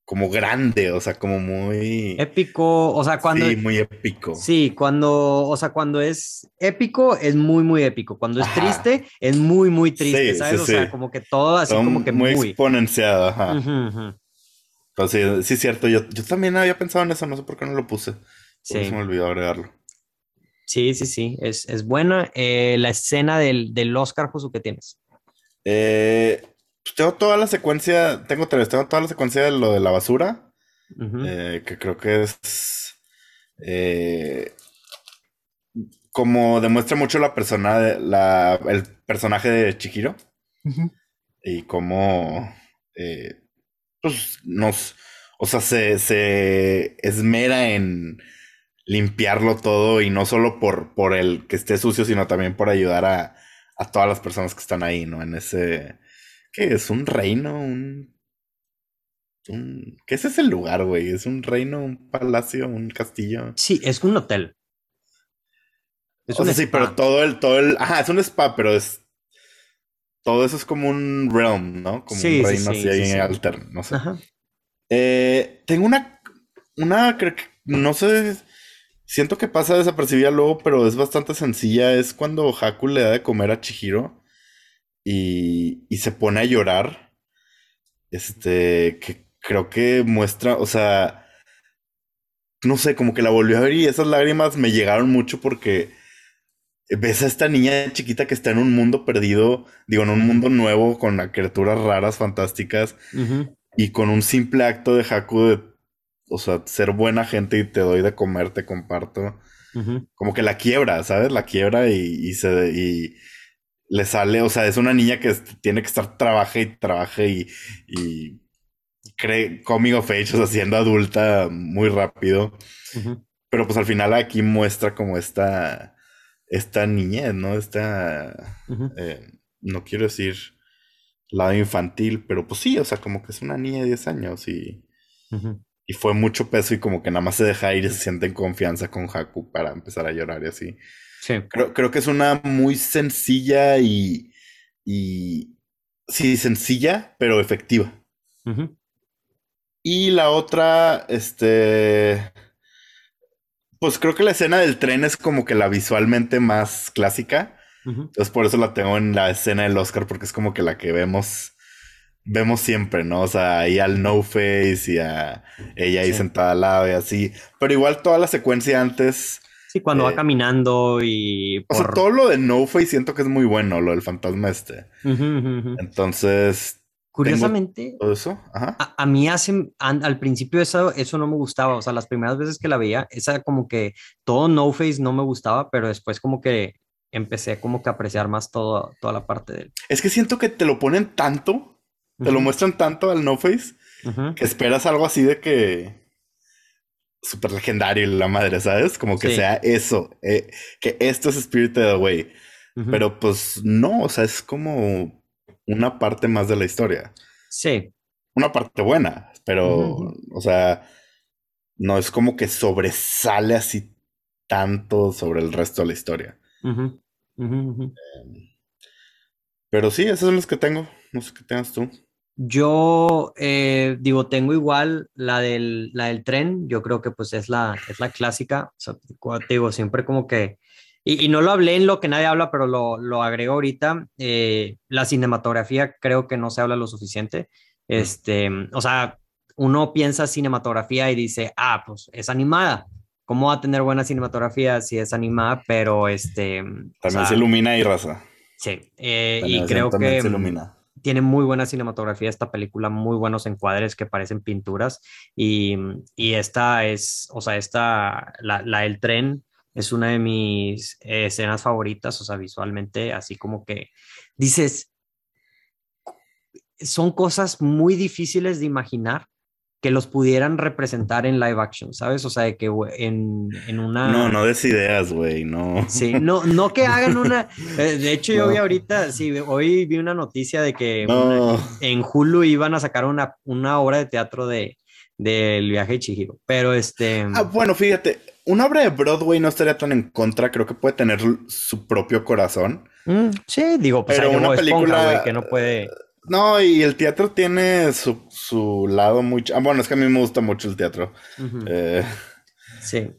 como grande, o sea, como muy épico, o sea, cuando Sí, muy épico. Sí, cuando, o sea, cuando es épico es muy muy épico, cuando es triste es muy muy triste, ¿sabes? o sea, como que todo así como que muy, muy exponenciado, ajá. Pues sí, sí es cierto, yo, yo, también había pensado en eso, no sé por qué no lo puse. sí. se me olvidó agregarlo. Sí, sí, sí, es, es buena. Eh, la escena del, del Oscar, Josu, ¿qué tienes? Eh, pues, tengo toda la secuencia, tengo tres, tengo toda la secuencia de lo de la basura, eh, que creo que es eh, como demuestra mucho la persona, la, el personaje de Chihiro. Y cómo eh, pues nos, o sea, se, se, esmera en limpiarlo todo y no solo por, por el que esté sucio, sino también por ayudar a, a todas las personas que están ahí, ¿no? En ese ¿Qué es? ¿Un reino? ¿Un, ¿Qué es ese lugar, güey? ¿Es un reino, un palacio, un castillo? Sí, es un hotel. Es un sí, pero todo el, todo el. Ajá, es un spa, pero es. todo eso es como un realm, ¿no? Como un reino así ahí alterno, no sé. Eh, tengo una, una, creo que, no sé, siento que pasa desapercibida luego, pero es bastante sencilla. Es cuando Haku le da de comer a Chihiro y, y se pone a llorar. Este, que creo que muestra, o sea, no sé, como que la volvió a ver y esas lágrimas me llegaron mucho porque ves a esta niña chiquita que está en un mundo perdido, digo, en un mundo nuevo con criaturas raras, fantásticas, y con un simple acto de Haku de, o sea, ser buena gente y te doy de comer, te comparto. Como que la quiebra, ¿sabes? La quiebra y, se y le sale, o sea, es una niña que tiene que estar trabaje y trabaje y, y cree coming of age, o sea, siendo adulta muy rápido. Pero pues al final aquí muestra como esta esta niñez, ¿no? Esta, eh, no quiero decir lado infantil, pero pues sí, o sea, como que es una niña de 10 años y, y fue mucho peso y como que nada más se deja ir y se siente en confianza con Haku para empezar a llorar y así. Sí. Creo, creo que es una muy sencilla y, y sí, sencilla, pero efectiva. Y la otra, este, pues creo que la escena del tren es como que la visualmente más clásica. Entonces por eso la tengo en la escena del Oscar, porque es como que la que vemos, vemos siempre, ¿no? O sea, ahí al No Face y a ella ahí sentada al lado y así. Pero igual toda la secuencia antes. Sí, cuando va eh, caminando y. O sea, todo lo de No Face siento que es muy bueno, lo del fantasma este. Entonces, Curiosamente, eso? A, mí hace, al principio eso, eso no me gustaba, o sea, las primeras veces que la veía, esa como que todo No Face no me gustaba, pero después como que empecé como que a apreciar más todo, toda la parte de él. Es que siento que te lo ponen tanto, te lo muestran tanto al No Face, que esperas algo así de que súper legendario la madre, ¿sabes? Como que sea eso, eh, que esto es Spirited Away. Pero pues no, o sea, es como una parte más de la historia. Sí. Una parte buena, pero, o sea, no es como que sobresale así tanto sobre el resto de la historia. Em, pero sí, esos son los que tengo. No sé qué tengas tú. Yo eh, digo, tengo igual la del, la del tren. Yo creo que pues es la, es la clásica. O sea, digo, siempre como que y, no lo hablé en lo que nadie habla, pero lo, lo agrego ahorita. Eh, la cinematografía creo que no se habla lo suficiente. Este, o sea, uno piensa cinematografía y dice, ah, pues es animada. ¿Cómo va a tener buena cinematografía si es animada? Pero este. También se ilumina y raza. Sí, eh, y creo que. Tiene muy buena cinematografía esta película, muy buenos encuadres que parecen pinturas. Y, y esta es, o sea, esta, la, la del tren, es una de mis escenas favoritas, o sea, visualmente, así como que dices, son cosas muy difíciles de imaginar que los pudieran representar en live action, ¿sabes? O sea, de que en, en una... No, no des ideas, güey, no. Sí, no, no que hagan una... Eh, de hecho, yo vi ahorita, sí, hoy vi una noticia de que en Hulu iban a sacar una, una obra de teatro de del viaje de Chihiro, pero este... Ah, bueno, fíjate, una obra de Broadway no estaría tan en contra, creo que puede tener su propio corazón. Mm, sí, digo, pues pero una película que no puede. No, y el teatro tiene su, su lado muy. Ah, bueno, es que a mí me gusta mucho el teatro. Eh, sí. Eh,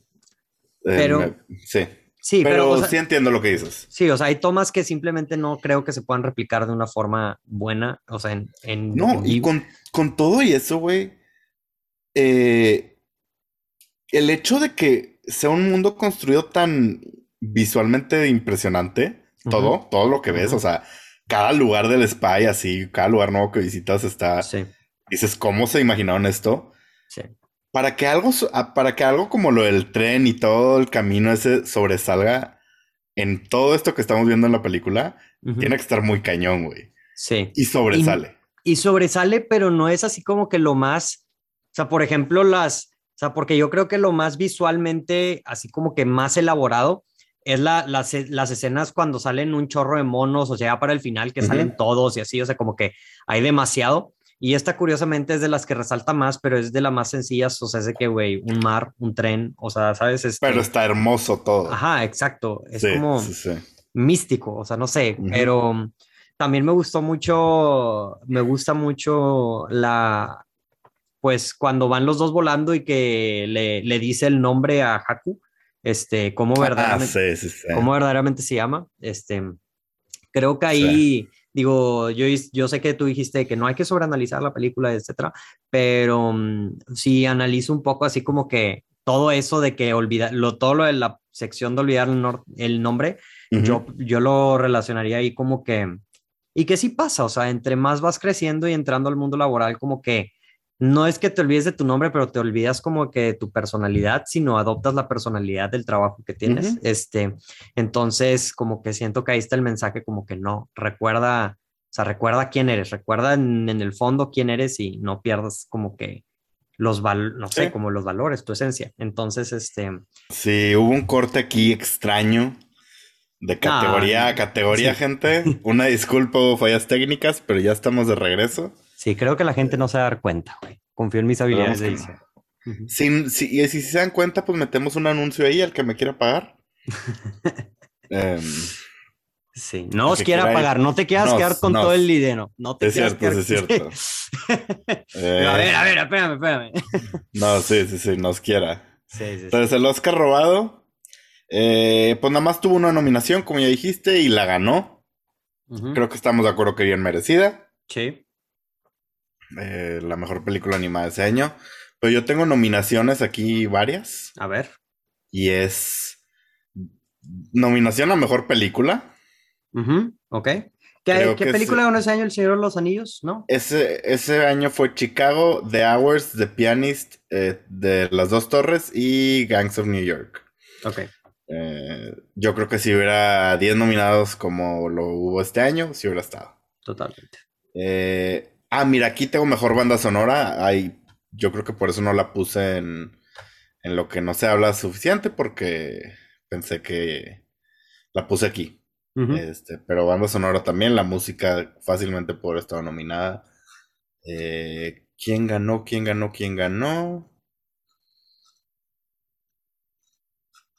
pero. sí. Sí, pero, sí entiendo lo que dices. Sí, o sea, hay tomas que simplemente no creo que se puedan replicar de una forma buena, o sea, en... en no, y con, con, todo y eso, güey, eh, el hecho de que sea un mundo construido tan visualmente impresionante, todo, todo lo que ves, o sea, cada lugar del spa y así, cada lugar nuevo que visitas está, sí. dices, ¿cómo se imaginaron esto? Sí. Para que algo, ah, para que algo como lo del tren y todo el camino ese sobresalga en todo esto que estamos viendo en la película, tiene que estar muy cañón, güey. Sí. Y sobresale. y sobresale, pero no es así como que lo más, o sea, por ejemplo, las, o sea, porque yo creo que lo más visualmente, así como que más elaborado, es la, las, las, escenas cuando salen un chorro de monos, o sea, para el final, que salen todos y así, o sea, como que hay demasiado. Y esta curiosamente es de las que resalta más, pero es de las más sencillas, o sea, es de que, güey, un mar, un tren, o sea, ¿sabes? Este pero está hermoso todo. Ajá, exacto. Es como místico, o sea, no sé, pero también me gustó mucho, me gusta mucho la, pues cuando van los dos volando y que le, le dice el nombre a Haku, este, cómo ah, verdaderamente, cómo verdaderamente se llama, este, creo que ahí, digo, yo, yo sé que tú dijiste que no hay que sobreanalizar la película, etcétera, pero mm, si analizo un poco así como que todo eso de que olvida, lo, todo lo de la sección de olvidar el, nombre, yo, yo lo relacionaría ahí como que, y que sí pasa, o sea, entre más vas creciendo y entrando al mundo laboral, como que no es que te olvides de tu nombre, pero te olvidas como que de tu personalidad, sino adoptas la personalidad del trabajo que tienes. Este, entonces, como que siento que ahí está el mensaje, como que no, recuerda, o sea, recuerda quién eres, recuerda en, el fondo quién eres y no pierdas como que los valores, no sé, como los valores, tu esencia. Entonces, este. Sí, hubo un corte aquí extraño de categoría a categoría, gente. Una disculpa, fallas técnicas, pero ya estamos de regreso. Sí, creo que la gente no se va a dar cuenta, güey. Confío en mis habilidades de edición. y si se dan cuenta, pues metemos un anuncio ahí al que me quiera pagar. Em, sí, no os quiera pagar, no te quieras quedar con todo el dinero. No te es cierto, es cierto. Eh, a ver, a ver, espérame, espérame. no, sí, sí, sí, nos quiera. Sí, sí, Entonces, el Oscar robado, eh, pues nada más tuvo una nominación, como ya dijiste, y la ganó. Creo que estamos de acuerdo que bien merecida. Sí. Eh, la mejor película animada de ese año. Pero yo tengo nominaciones aquí varias. A ver. Y es nominación a mejor película. Ok. ¿Qué, película ganó ese año El Señor de los Anillos? ¿No? Ese, ese año fue Chicago, The Hours, The Pianist, eh, de Las Dos Torres y Gangs of New York. Ok. Eh, yo creo que si hubiera 10 nominados como lo hubo este año, si hubiera estado. Totalmente. Eh, Ah, mira, aquí tengo mejor banda sonora. Ay, yo creo que por eso no la puse en, en lo que no se habla suficiente, porque pensé que la puse aquí. este, pero banda sonora también, la música fácilmente por estar nominada. Eh, ¿Quién ganó? ¿Quién ganó? ¿Quién ganó?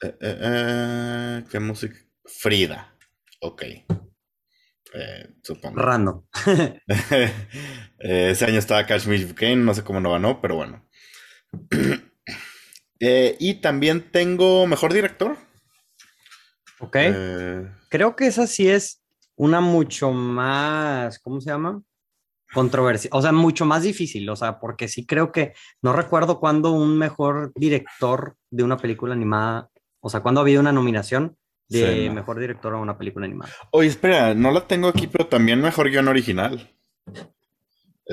Eh, eh, ¿Qué música? Frida. Ok. Eh, supongo. Random. Eh, ese año estaba Cash Me Kane, no sé cómo no ganó, pero bueno. Eh, y también tengo mejor director. Ok. Creo que esa sí es una mucho más, ¿cómo se llama? Controversia, o sea, mucho más difícil, o sea, porque sí creo que no recuerdo cuándo un mejor director de una película animada, o sea, cuándo ha habido una nominación de mejor director a una película animada. Oye, espera, no la tengo aquí, pero también mejor guion original.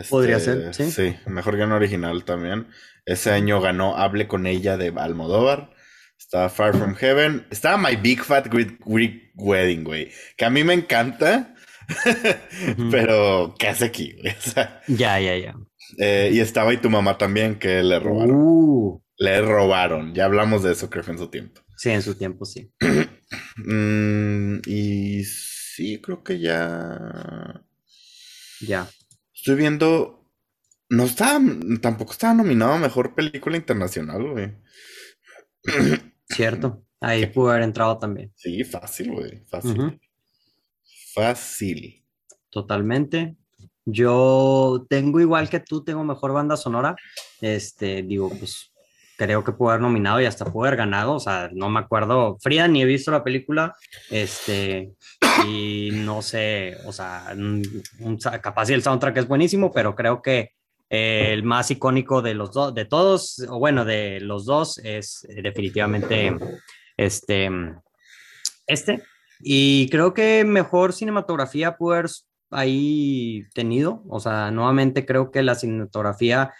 Podría ser, este, sí. Sí, mejor guion original también. Ese año ganó Hable con ella de Almodóvar. Estaba Far From Heaven. Estaba My Big Fat Greek, Wedding, güey. Que a mí me encanta. pero, ¿qué hace aquí, güey? ya, ya, ya. Eh, y estaba y tu mamá también, que le robaron. Uh. Le robaron. Ya hablamos de eso, creo que en su tiempo. Sí, en su tiempo, sí. Mm, y sí, creo que ya. Ya. Estoy viendo. No está. Tampoco estaba nominado a mejor película internacional, güey. Cierto. Ahí pudo haber entrado también. Sí, fácil, güey. Fácil. Fácil. Totalmente. Yo tengo igual que tú, tengo mejor banda sonora. Este, digo, pues creo que pudo haber nominado y hasta pudo haber ganado, o sea, no me acuerdo, Frida ni he visto la película, este, y no sé, o sea, capaz el soundtrack es buenísimo, pero creo que el más icónico de los dos, de todos, o bueno, de los dos, es definitivamente este, este, y creo que mejor cinematografía pudo haber ahí tenido, o sea, nuevamente creo que la cinematografía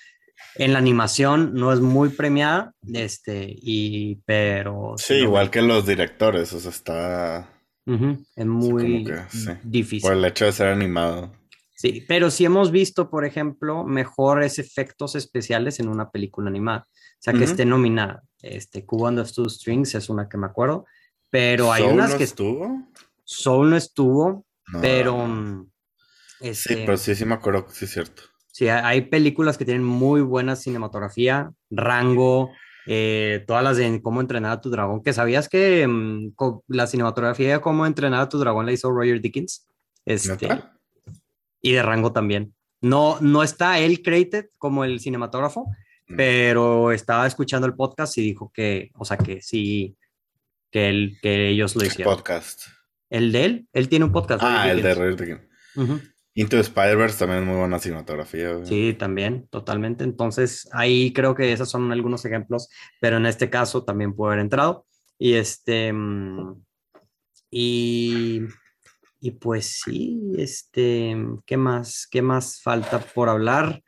en la animación no es muy premiada, este, y, pero... Sí, igual que los directores, o sea, está... es muy difícil. Por el hecho de ser animado. Sí, pero sí hemos visto, por ejemplo, mejores efectos especiales en una película animada. O sea, que esté nominada. Este, Cubo and the Two Strings es una que me acuerdo, pero hay unas que... estuvo? Soul no estuvo, pero... Mm, sí, este pero sí, sí me acuerdo, sí es cierto. Sí, hay películas que tienen muy buena cinematografía, rango, eh, todas las de Cómo entrenar a tu dragón, que sabías que mm, la cinematografía de Cómo entrenar a tu dragón la hizo Roger Dickens. Este, Y de Rango también. No, no está él created como el cinematógrafo, mm. pero estaba escuchando el podcast y dijo que, o sea, que sí, que, él, que ellos lo hicieron. podcast? ¿El de él? Él tiene un podcast. Ah, el de Ray Into Spider-Verse también es muy buena cinematografía. Sí, también, totalmente. Entonces, ahí creo que esos son algunos ejemplos, pero en este caso también puede haber entrado. Y este, mm, y, y pues sí, este, ¿qué más? ¿Qué más falta por hablar?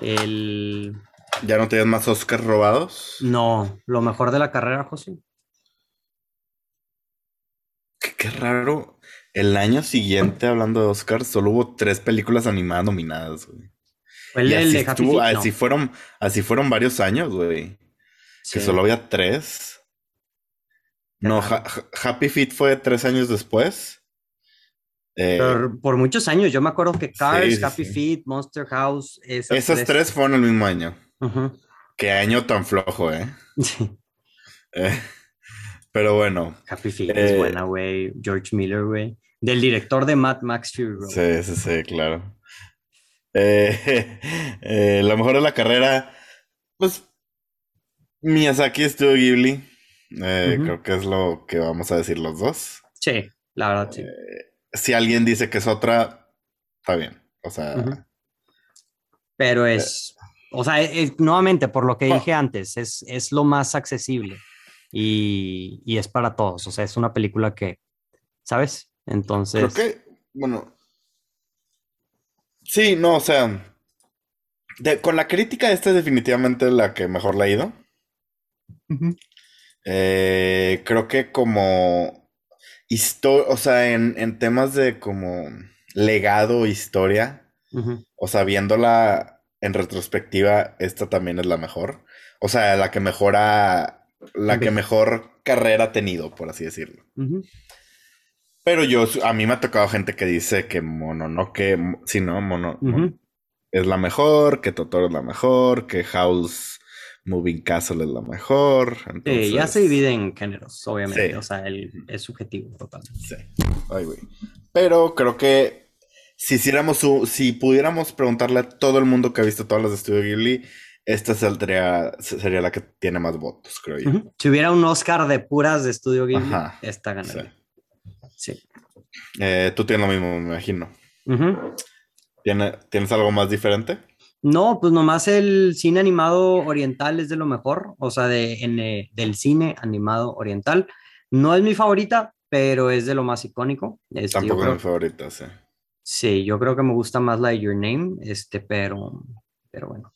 El... ¿Ya no tienes más Oscars robados? No, lo mejor de la carrera, José. Qué, raro. El año siguiente, hablando de Oscars, solo hubo tres películas animadas nominadas, güey. así, fueron, así fueron varios años, güey. Que solo había tres. No, Happy Feet fue tres años después. Eh, por, muchos años, yo me acuerdo que Cars, Happy Feet, Monster House. Esas, tres. fueron el mismo año. Qué año tan flojo, ¿eh? eh pero bueno. Happy Feet es eh, buena, güey. George Miller, güey. Del director de Mad Max Fury Road. Sí, sí, sí, claro. la mejor de la carrera, pues Miyazaki estuvo Ghibli. Eh, creo que es lo que vamos a decir los dos. Sí, la verdad, sí. Eh, si alguien dice que es otra, está bien. O sea. Pero eh, es. o sea, nuevamente, por lo que dije antes, es, es lo más accesible y, y, es para todos. O sea, es una película que, ¿sabes? Entonces. Creo que, bueno. Sí, no, o sea. con la crítica, esta es definitivamente la que mejor le ha ido. Eh, creo que como historia, o sea, en, temas de como legado, historia, o sea, viéndola en retrospectiva, esta también es la mejor. O sea, la que mejora, la que mejor carrera ha tenido, por así decirlo. Pero yo, a mí me ha tocado gente que dice que Mono, no que, si no, Mono, es la mejor, que Totoro es la mejor, que House Moving Castle es la mejor. Entonces... ya se divide en géneros, obviamente. O sea, es subjetivo totalmente. Sí. Ay, güey. Pero creo que si hiciéramos si pudiéramos preguntarle a todo el mundo que ha visto todas las de Studio Ghibli, esta saldría, sería la que tiene más votos, creo yo. Si hubiera un Oscar de puras de Studio Ghibli, esta ganaría. Sí. Eh, tú tienes lo mismo, me imagino. ¿Tienes algo más diferente? No, pues nomás el cine animado oriental es de lo mejor, o sea, de, eh, del cine animado oriental. No es mi favorita, pero es de lo más icónico. Este, Tampoco es mi favorita, sí. Sí, yo creo que me gusta más la de Your Name, este, pero, pero bueno.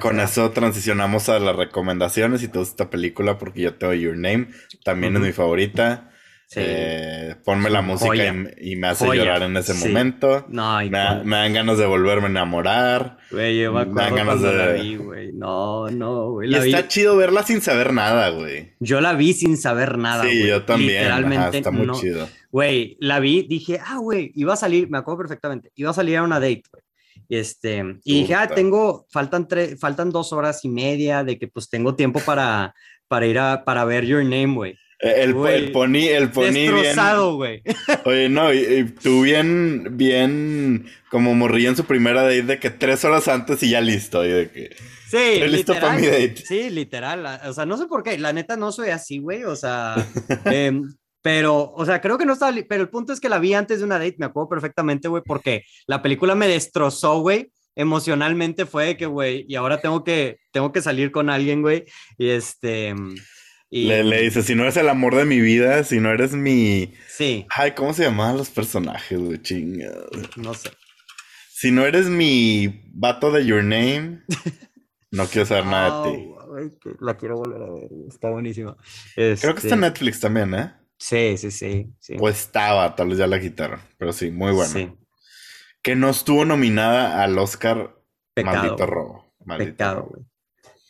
Con eso transicionamos a las recomendaciones y toda esta película porque yo tengo Your Name, también es mi favorita. Eh, ponme la música y, me hace llorar en ese momento. No, me, dan ganas de volverme a enamorar. Güey, yo me dan ganas de... la vi, güey. No, no, güey. Y está chido verla sin saber nada, güey. Yo la vi sin saber nada, Sí, yo también. Literalmente, está muy chido. Güey, la vi, dije, ah, güey, iba a salir, me acuerdo perfectamente, iba a salir a una date, güey. Y, este, y dije, ah, tengo, faltan, tres, faltan dos horas y media de que pues tengo tiempo para, para ir a, para ver Your Name, güey. El, el pony, el pony Destrozado, güey. Oye, no, y, tú bien, bien, como morrí en su primera date de que tres horas antes y ya listo, y de que... Sí, Estoy listo para mi date. Sí, literal. O sea, no sé por qué. La neta no soy así, güey. O sea, em, pero, o sea, creo que no estaba. Pero el punto es que la vi antes de una date, me acuerdo perfectamente, güey, porque la película me destrozó, güey. Emocionalmente fue que, güey, y ahora tengo que, tengo que salir con alguien, güey. Y este. Le, dice, si no eres el amor de mi vida, si no eres mi... Sí. Ay, ¿cómo se llamaban los personajes, güey? Chinga. No sé. Si no eres mi vato de Your Name, no quiero saber nada de ti. La quiero volver a ver, está buenísima. Creo que está en este Netflix también, ¿eh? Sí, sí, sí, sí. Pues estaba, tal vez ya la quitaron, pero sí, muy bueno. Sí. Que no estuvo nominada al Oscar Maldito Robo. Pecado, güey.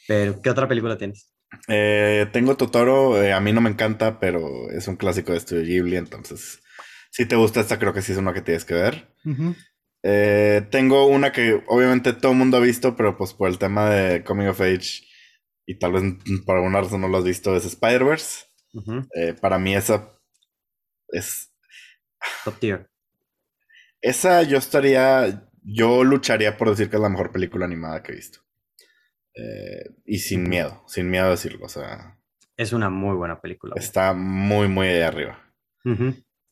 Pero, ¿qué otra película tienes? Eh, tengo Totoro, eh, a mí no me encanta, pero es un clásico de Studio Ghibli, entonces si te gusta esta creo que sí es una que tienes que ver. Eh, tengo una que obviamente todo el mundo ha visto, pero pues por el tema de Coming of Age y tal vez por alguna razón no lo has visto, es Spider-Verse. para mí esa es... Top tier. Esa yo estaría, yo lucharía por decir que es la mejor película animada que he visto. Eh, y sin miedo, sin miedo a decirlo, o sea. Es una muy buena película. Está muy, muy ahí arriba.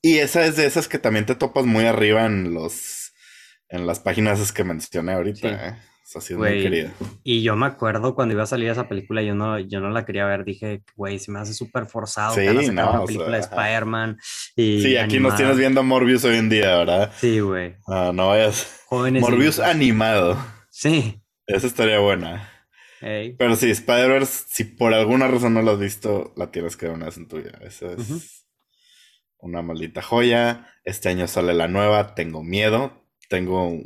Y esa es de esas que también te topas muy arriba en los, en las páginas que mencioné ahorita, ¿eh? Y yo me acuerdo cuando iba a salir esa película, yo no, yo no la quería ver. Dije, güey, se me hace súper forzado. Sí, no, una película de Spider-Man. Sí, aquí nos tienes viendo Morbius hoy en día, ¿verdad? Sí, güey. No vayas. Morbius animado. Sí. Esa estaría buena. Pero sí, Spider-Verse, si por alguna razón no lo has visto, la tienes que ver una vez en tu vida. Esa es una maldita joya. Este año sale la nueva. Tengo miedo. Tengo.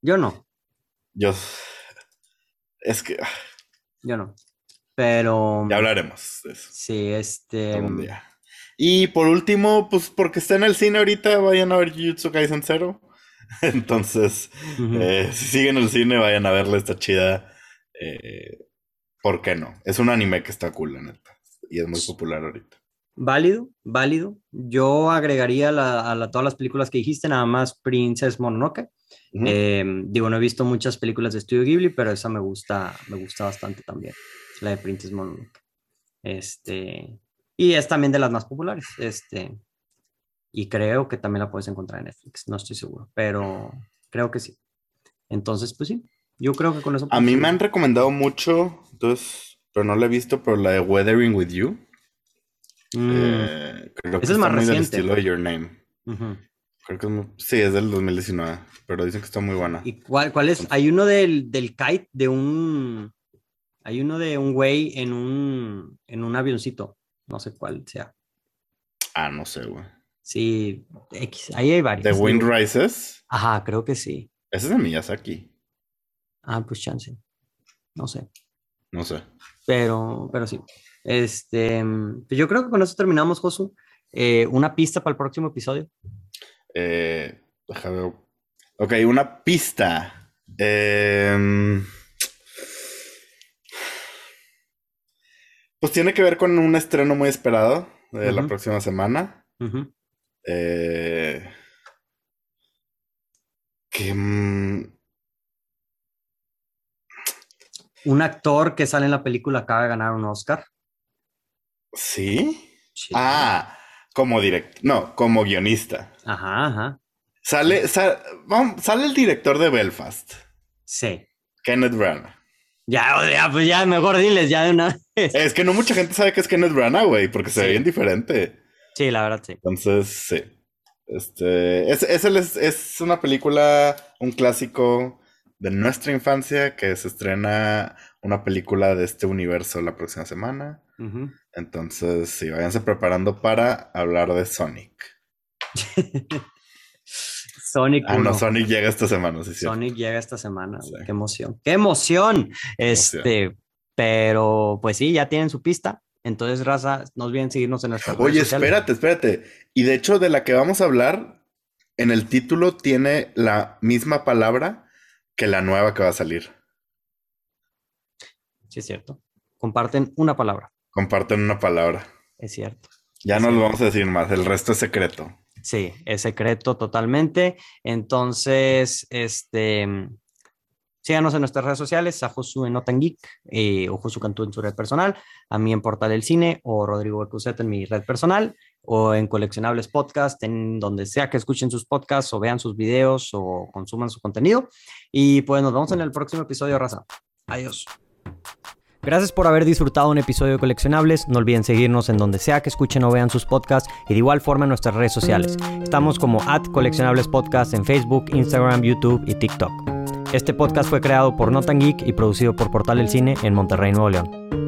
Yo no. Yo. Es que. Ah. Yo no. Pero. Ya hablaremos de eso. Sí, este. Y por último, pues porque está en el cine ahorita, vayan a ver Jujutsu Kaisen Zero. Entonces, eh, si siguen el cine, vayan a verla, está chida. Eh, ¿Por qué no? Es un anime que está cool, la neta. Y es muy popular ahorita. Válido, válido. Yo agregaría a todas las películas que dijiste, nada más Princess Mononoke. Em, digo, no he visto muchas películas de Studio Ghibli, pero esa me gusta, me gusta bastante también, la de Princess Mononoke. Este, y es también de las más populares. Este, y creo que también la puedes encontrar en Netflix, no estoy seguro, pero creo que sí. Entonces, pues sí, yo creo que con eso. A mí me han recomendado mucho, entonces, pero no la he visto, pero la de Weathering with You. Mm. Eh, creo que es más reciente. estilo de Your Name. Creo que es sí, es del 2019, pero dicen que está muy buena. ¿Y cuál, cuál es? Hay uno del, del kite, de un... Hay uno de un güey en un, en un avioncito. No sé cuál sea. Ah, no sé, güey. Sí, X. Ahí hay varios. ¿The Wind Rises? Ajá, creo que sí. Ese es de Miyazaki. Ah, pues chance. No sé. No sé. Pero, pero sí. Este, pues yo creo que con eso terminamos, Josu. Eh, una pista para el próximo episodio. Eh, déjame. Ok, una pista. Em, pues tiene que ver con un estreno muy esperado de la próxima semana. eh, que. Mm, un actor que sale en la película acaba de ganar un Oscar. ¿Sí? Ah, como director. No, como guionista. Ajá, ajá. Sale, sale el director de Belfast. Sí. Kenneth Branagh. Ya, ya, pues ya, mejor diles ya de una vez. Es que no mucha gente sabe que es Kenneth Branagh, güey, porque se ve bien diferente. Sí, la verdad, sí. Entonces, sí. Este, es, es, es una película, un clásico de nuestra infancia que se estrena una película de este universo la próxima semana. Entonces, sí, váyanse preparando para hablar de Sonic. Sonic. Ah, no, Sonic llega esta semana, sí, Sonic llega esta semana. Qué emoción. ¡Qué emoción! Este, pero pues sí, ya tienen su pista. Entonces, raza, no olviden seguirnos en nuestra Oye, espérate, espérate. Y de hecho, de la que vamos a hablar, en el título tiene la misma palabra que la nueva que va a salir. Sí, es cierto. Comparten una palabra. Comparten una palabra. Es cierto. Ya no lo vamos a decir más, el resto es secreto. Sí, es secreto totalmente. Entonces, este, síganos en nuestras redes sociales, a Josu en Notangeek eh, o Josu Cantú en su red personal, a mí en Portal del Cine o Rodrigo Cruzet en mi red personal o en Coleccionables Podcast, en donde sea que escuchen sus podcasts o vean sus videos o consuman su contenido. Y pues nos vemos en el próximo episodio, Raza. Adiós. Gracias por haber disfrutado un episodio de Coleccionables. No olviden seguirnos en donde sea que escuchen o vean sus podcasts y de igual forma en nuestras redes sociales. Estamos como at Coleccionables Podcast en Facebook, Instagram, YouTube y TikTok. Este podcast fue creado por Notan Geek y producido por Portal del Cine en Monterrey, Nuevo León.